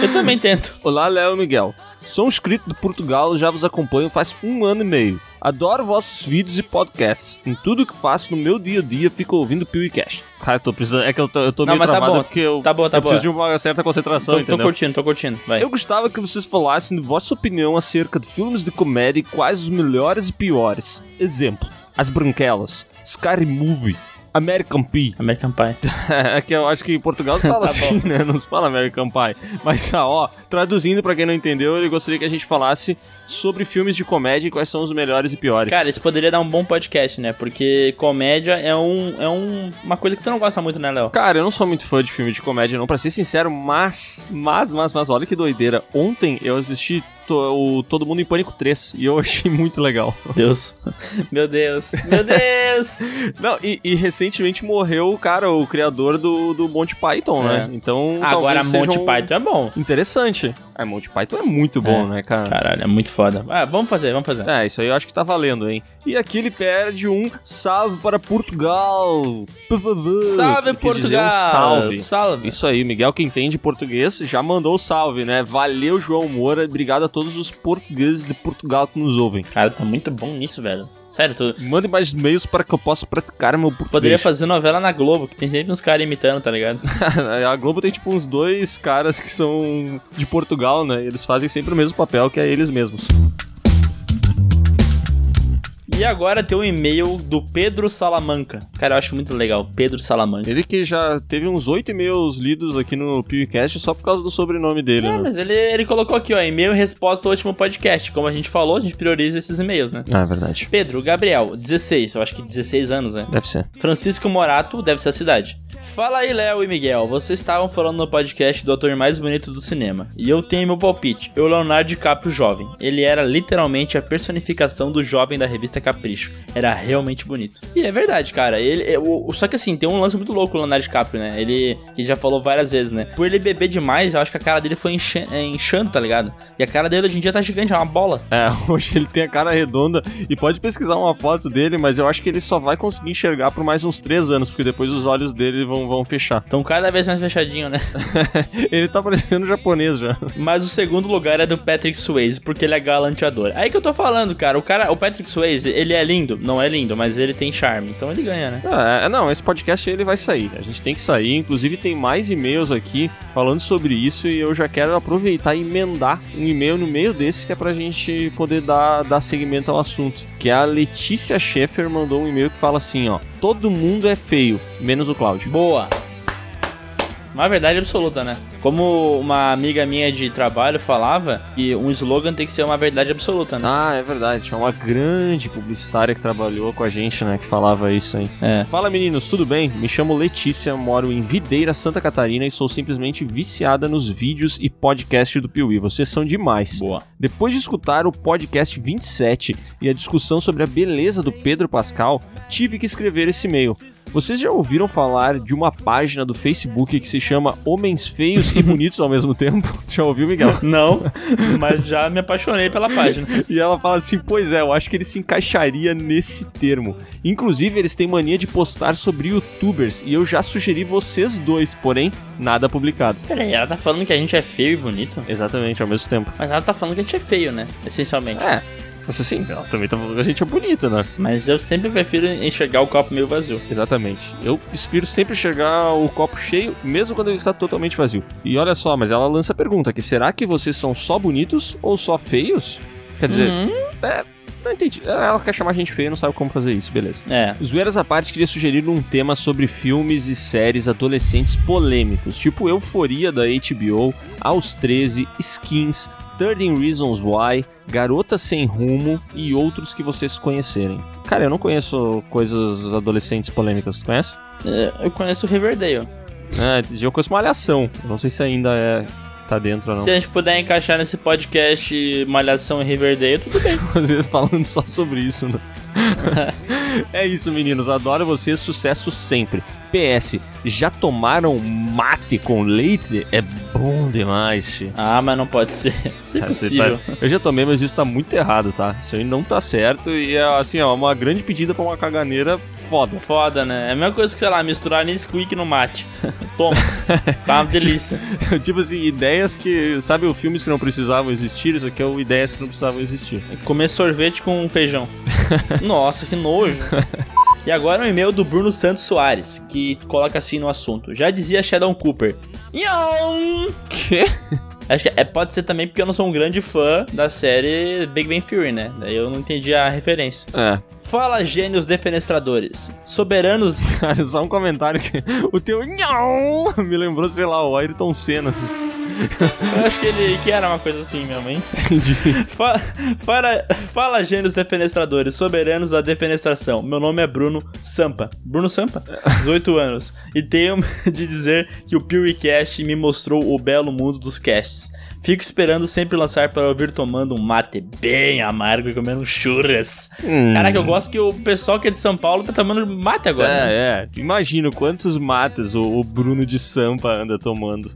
Eu também tento. Olá, Léo Miguel. Sou inscrito de Portugal, já vos acompanho faz um ano e meio. Adoro vossos vídeos e podcasts. Em tudo que faço no meu dia a dia, fico ouvindo o PewCast. Cara, eu tô precisando. É que eu tô, eu tô Não, meio mas tá travado bom. porque eu, Tá boa, tá eu boa. preciso de uma certa concentração, Tô, tô entendeu? curtindo, tô curtindo. Vai. Eu gostava que vocês falassem de vossa opinião acerca de filmes de comédia e quais os melhores e piores. Exemplo: As Branquelas, Scary Movie, American Pie. American Pie. é que eu acho que em Portugal fala Tá assim, bom. né? Não se fala American Pie. Mas, ah, ó, traduzindo pra quem não entendeu, eu gostaria que a gente falasse sobre filmes de comédia e quais são os melhores e piores. Cara, isso poderia dar um bom podcast, né? Porque comédia é, um, é um, uma coisa que tu não gosta muito, né, Léo? Cara, eu não sou muito fã de filme de comédia, não, pra ser sincero, mas, mas, mas, mas, olha que doideira. Ontem eu assisti o Todo Mundo em Pânico 3 e eu achei muito legal. Deus. Meu Deus. Meu Deus. Não, e, e recentemente morreu o cara, o criador do, do Monty Python, né? É. Então. Agora, Monty um- Python é bom. Interessante. É, Monty Python é muito bom, É. né, cara? Caralho, é muito foda. Ah, vamos fazer, vamos fazer. É, isso aí eu acho que tá valendo, hein? E aqui ele perde um salve para Portugal. Por favor. Salve, Ele Portugal. Um salve. Salve. Isso aí, Miguel, que entende português, já mandou o salve, né? Valeu, João Moura. Obrigado a todos os portugueses de Portugal que nos ouvem. Cara, tá muito bom nisso, velho. Sério, tu Mande mais e-mails para que eu possa praticar meu português. poderia fazer novela na Globo, que tem sempre uns caras imitando, tá ligado? a Globo tem tipo uns dois caras que são de Portugal, né? E eles fazem sempre o mesmo papel que é eles mesmos. E agora tem um e-mail do Pedro Salamanca. Cara, eu acho muito legal, Pedro Salamanca. Ele que já teve uns oito e-mails lidos aqui no PewCast só por causa do sobrenome dele, É, né? mas ele, ele colocou aqui, ó, e-mail e resposta ao último podcast. Como a gente falou, a gente prioriza esses e-mails, né? Ah, é verdade. Pedro, Gabriel, 16, eu acho que 16 anos, né? Deve ser. Francisco Morato, deve ser a cidade. Fala aí, Léo e Miguel. Vocês estavam falando no podcast do ator mais bonito do cinema. E eu tenho meu palpite. O Leonardo DiCaprio jovem. Ele era literalmente a personificação do jovem da revista Capricho. Era realmente bonito. E é verdade, cara. Ele, é, o, só que assim, tem um lance muito louco o Leonardo DiCaprio, né? Ele, ele já falou várias vezes, né? Por ele beber demais, eu acho que a cara dele foi enche- é, inchando, tá ligado? E a cara dele hoje em dia tá gigante, é uma bola. É, hoje ele tem a cara redonda e pode pesquisar uma foto dele, mas eu acho que ele só vai conseguir enxergar por mais uns três anos, porque depois os olhos dele vão, vão fechar. Então cada vez mais fechadinho, né? ele tá parecendo japonês já. Mas o segundo lugar é do Patrick Swayze, porque ele é galanteador. Aí que eu tô falando, cara. O cara, o Patrick Swayze, ele é lindo. Não é lindo, mas ele tem charme. Então ele ganha, né? É, não, esse podcast ele vai sair. A gente tem que sair. Inclusive tem mais e-mails aqui falando sobre isso e eu já quero aproveitar e emendar um e-mail no meio desse que é pra gente poder dar, dar seguimento ao assunto. Que a Letícia Schaeffer mandou um e-mail que fala assim, ó. Todo mundo é feio, menos o Cláudio. Boa. Uma verdade absoluta, né? Como uma amiga minha de trabalho falava, que um slogan tem que ser uma verdade absoluta, né? Ah, é verdade. Tinha uma grande publicitária que trabalhou com a gente, né? Que falava isso aí. É. Fala meninos, tudo bem? Me chamo Letícia, moro em Videira, Santa Catarina e sou simplesmente viciada nos vídeos e podcast do Piuí. Vocês são demais. Boa. Depois de escutar o podcast 27 e a discussão sobre a beleza do Pedro Pascal, tive que escrever esse e-mail. Vocês já ouviram falar de uma página do Facebook que se chama Homens Feios e Bonitos ao mesmo tempo? Já ouviu, Miguel? Não, mas já me apaixonei pela página. E ela fala assim: Pois é, eu acho que ele se encaixaria nesse termo. Inclusive, eles têm mania de postar sobre youtubers e eu já sugeri vocês dois, porém, nada publicado. Peraí, ela tá falando que a gente é feio e bonito? Exatamente, ao mesmo tempo. Mas ela tá falando que a gente é feio, né? Essencialmente. É, fosse assim, ela também tá falando que a gente é bonito, né? Mas eu sempre prefiro enxergar o copo meio vazio. Exatamente. Eu prefiro sempre enxergar o copo cheio, mesmo quando ele está totalmente vazio. E olha só, mas ela lança a pergunta: que será que vocês são só bonitos ou só feios? Quer dizer, Uhum. é, não entendi. Ela quer chamar a gente feia e não sabe como fazer isso, beleza. É. Zoeiras à parte, queria sugerir um tema sobre filmes e séries adolescentes polêmicos, tipo Euforia da HBO, Aos 13, Skins, 13 Reasons Why, Garota Sem Rumo e outros que vocês conhecerem. Cara, eu não conheço coisas adolescentes polêmicas, tu conhece? É, eu conheço o Riverdale. É, eu conheço Malhação. Não sei se ainda é. tá dentro ou não. Se a gente puder encaixar nesse podcast Malhação e Riverdale, tudo bem. Às vezes falando só sobre isso, né? é isso, meninos. Adoro vocês. Sucesso sempre. PS, já tomaram mate com leite? É bom demais. Ah, mas não pode ser. Isso é você impossível. tá- Eu já tomei, mas isso tá muito errado, tá? Isso aí não tá certo e é assim, ó, uma grande pedida pra uma caganeira foda. Foda, né? É a mesma coisa que, sei lá, misturar Nesquik no mate. Toma. Tá uma delícia. tipo assim, ideias que. Sabe, os filmes que não precisavam existir, isso aqui é o ideias que não precisavam existir. Comer sorvete com feijão. Nossa, que nojo. E agora um e-mail do Bruno Santos Soares, que coloca assim no assunto. Já dizia Shadow Cooper. Nham! Que? Acho que é, pode ser também porque eu não sou um grande fã da série Big Bang Theory, né? Daí eu não entendi a referência. É. Fala, gênios defenestradores. Soberanos. Cara, só um comentário que. O teu nham me lembrou, sei lá, o Ayrton Senna. Eu acho que ele que era uma coisa assim mesmo, hein? Entendi. Fa- fala, fala, gênios defenestradores, soberanos da defenestração. Meu nome é Bruno Sampa. Bruno Sampa? 18 anos. E tenho de dizer que o PeeWeeCast me mostrou o belo mundo dos casts. Fico esperando sempre lançar para ouvir tomando um mate bem amargo e comendo churras. Hum. Caraca, eu gosto que o pessoal que é de São Paulo tá tomando mate agora. né? É, é. Imagino quantos mates o, o Bruno de Sampa anda tomando.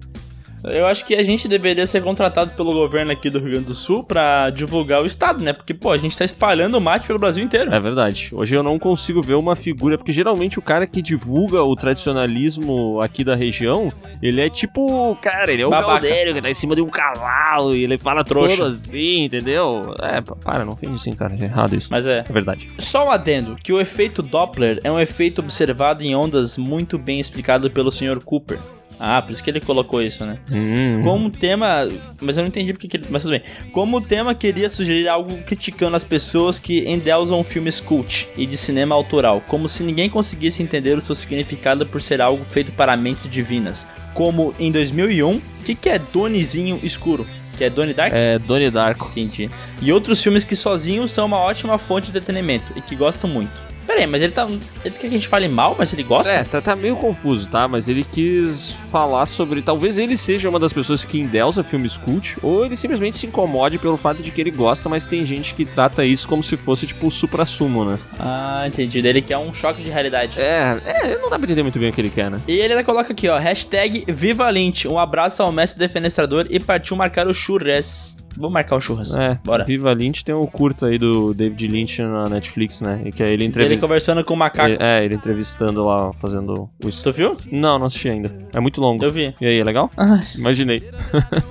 Eu acho que a gente deveria ser contratado pelo governo aqui do Rio Grande do Sul pra divulgar o estado, né? Porque, pô, a gente tá espalhando o mate pelo Brasil inteiro. É verdade. Hoje eu não consigo ver uma figura, porque geralmente o cara que divulga o tradicionalismo aqui da região, ele é tipo, cara, ele é o Babaca. galdeiro que tá em cima de um cavalo e ele fala Trouxa. todo assim, entendeu? É, para, não fez assim, cara, é errado isso. Mas é. É verdade. Só um adendo, que o efeito Doppler é um efeito observado em ondas muito bem explicado pelo Sr. Cooper. Ah, por isso que ele colocou isso, né? Hum. Como tema. Mas eu não entendi porque que ele. Mas tudo bem. Como o tema queria sugerir algo criticando as pessoas que endeusam filmes cult e de cinema autoral, como se ninguém conseguisse entender o seu significado por ser algo feito para mentes divinas. Como em 2001, o que, que é Donizinho Escuro? Que é Donnie Dark? É Donnie Darko. Entendi. E outros filmes que sozinhos são uma ótima fonte de entretenimento e que gosto muito. Pera aí, mas ele tá. Ele quer que a gente fale mal, mas ele gosta? É, tá, tá meio confuso, tá? Mas ele quis falar sobre. Talvez ele seja uma das pessoas que endeusa filmes cult, ou ele simplesmente se incomode pelo fato de que ele gosta, mas tem gente que trata isso como se fosse tipo o supra-sumo, né? Ah, entendi. Ele quer um choque de realidade. É, é, não dá pra entender muito bem o que ele quer, né? E ele ainda coloca aqui, ó, hashtag Viva Lynch, um abraço ao mestre defenestrador e partiu marcar o churras. Vamos marcar o churras. É, Bora. Viva Lynch tem o curto aí do David Lynch na Netflix, né? E que é ele Ele entrevistando. conversando com o macaco. É, ele entrevistando lá, fazendo o. Tu viu? Não, não assisti ainda. É muito longo. Eu vi. E aí, é legal? Imaginei.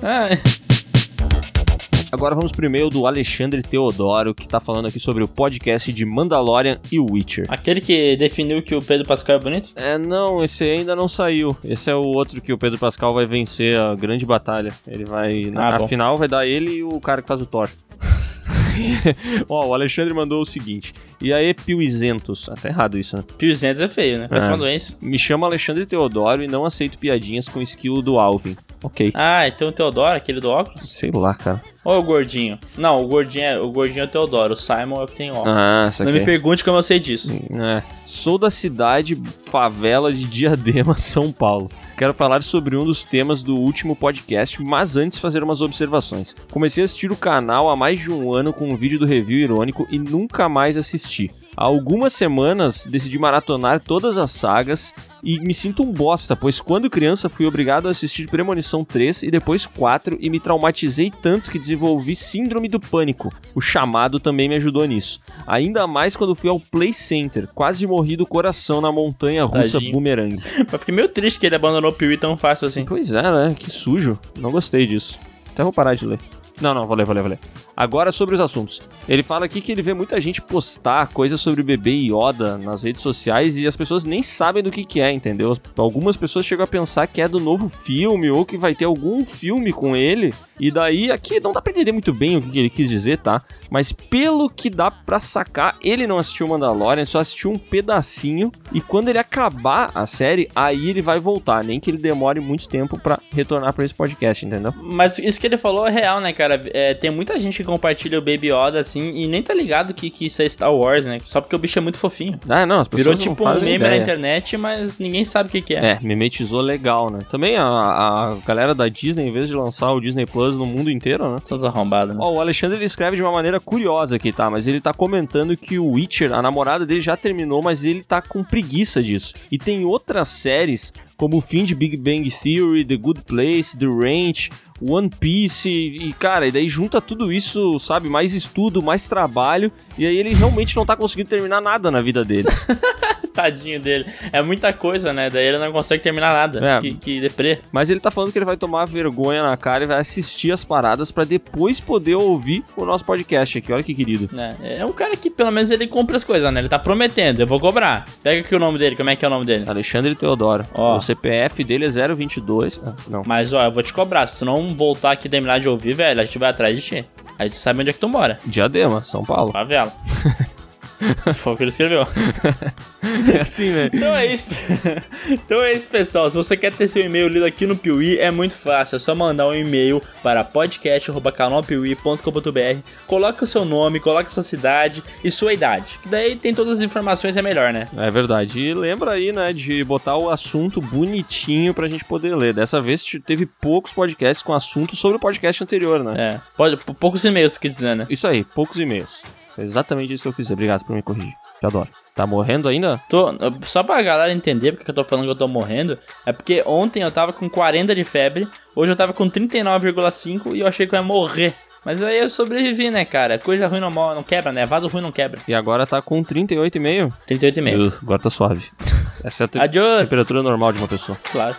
Ai. Agora vamos pro e-mail do Alexandre Teodoro, que tá falando aqui sobre o podcast de Mandalorian e Witcher. Aquele que definiu que o Pedro Pascal é bonito? É, não, esse ainda não saiu. Esse é o outro que o Pedro Pascal vai vencer a grande batalha. Ele vai. Na Ah, bom. final vai dar ele e o cara que faz o Thor. Ó, o Alexandre mandou o seguinte. E aí, Piuizentos. Até errado isso, né? Piuzentos é feio, né? Parece É. uma doença. Me chamo Alexandre Teodoro e não aceito piadinhas com esquilo do Alvin. Ok. Ah, então o Teodoro, aquele do óculos? Sei lá, cara. Ou o gordinho? Não, o gordinho é o, gordinho é o Teodoro, o Simon é o que tem óculos. Ah, Não saquei. me pergunte como eu sei disso. É. Sou da cidade favela de Diadema, São Paulo. Quero falar sobre um dos temas do último podcast, mas antes fazer umas observações. Comecei a assistir o canal há mais de um ano com um vídeo do review irônico e nunca mais assisti. Há algumas semanas decidi maratonar todas as sagas e me sinto um bosta, pois quando criança fui obrigado a assistir Premonição 3 e depois 4 e me traumatizei tanto que desenvolvi síndrome do pânico. O chamado também me ajudou nisso. Ainda mais quando fui ao Play Center, quase morri do coração na montanha russa Tadinho. Boomerang. Mas fiquei meio triste que ele abandonou o Piuí tão fácil assim. Pois é, né? Que sujo. Não gostei disso. Até vou parar de ler. Não, não, vou ler, vou ler, vou ler. Agora sobre os assuntos. Ele fala aqui que ele vê muita gente postar coisas sobre o bebê Yoda nas redes sociais e as pessoas nem sabem do que que é, entendeu? Algumas pessoas chegam a pensar que é do novo filme ou que vai ter algum filme com ele. E daí aqui não dá pra entender muito bem o que que ele quis dizer, tá? Mas pelo que dá pra sacar, ele não assistiu Mandalorian, só assistiu um pedacinho. E quando ele acabar a série, aí ele vai voltar. Nem que ele demore muito tempo pra retornar pra esse podcast, entendeu? Mas isso que ele falou é real, né, cara? É, tem muita gente que compartilha o Baby Yoda assim e nem tá ligado que, que isso é Star Wars, né? Só porque o bicho é muito fofinho. Ah, não, as pessoas Virou tipo um meme na ideia. internet, mas ninguém sabe o que, que é. É, mimetizou legal, né? Também a, a galera da Disney, em vez de lançar o Disney Plus no mundo inteiro, né? Todos arrombados, né? Ó, o Alexandre ele escreve de uma maneira curiosa aqui, tá? Mas ele tá comentando que o Witcher, a namorada dele já terminou, mas ele tá com preguiça disso. E tem outras séries, como o fim de Big Bang Theory, The Good Place, The Ranch, One Piece, e cara, e daí junta tudo isso, sabe? Mais estudo, mais trabalho, e aí ele realmente não tá conseguindo terminar nada na vida dele. Tadinho dele. É muita coisa, né? Daí ele não consegue terminar nada. É. Que, que deprê. Mas ele tá falando que ele vai tomar vergonha na cara e vai assistir as paradas pra depois poder ouvir o nosso podcast aqui. Olha que querido. É, é um cara que pelo menos ele compra as coisas, né? Ele tá prometendo, eu vou cobrar. Pega aqui o nome dele, como é que é o nome dele? Alexandre Teodoro. Ó. O CPF dele é 022. Ah, não. Mas ó, eu vou te cobrar. Se tu não voltar aqui terminar de ouvir, velho, a gente vai atrás de ti. Aí tu sabe onde é que tu mora. Diadema, São Paulo. Favela. Foi o que ele escreveu. É assim, né? Então é isso. então é isso, pessoal. Se você quer ter seu e-mail lido aqui no Piuí, é muito fácil. É só mandar um e-mail para podcast.canalpiuí.com.br. Coloque o seu nome, coloque a sua cidade e sua idade. Que daí tem todas as informações, é melhor, né? É verdade. E lembra aí, né, de botar o assunto bonitinho pra gente poder ler. Dessa vez teve poucos podcasts com assunto sobre o podcast anterior, né? É. Poucos e-mails, quer dizer, né? Isso aí, poucos e-mails. Foi exatamente isso que eu quis dizer. Obrigado por me corrigir. Te adoro. Tá morrendo ainda? Tô, só pra galera entender porque eu tô falando que eu tô morrendo, é porque ontem eu tava com 40 de febre, hoje eu tava com 39,5 e eu achei que eu ia morrer. Mas aí eu sobrevivi, né, cara? Coisa ruim não, não quebra, né? Vaso ruim não quebra. E agora tá com 38,5? 38,5. Uf, Agora tá suave. Essa é a te- Adiós. temperatura normal de uma pessoa. Claro.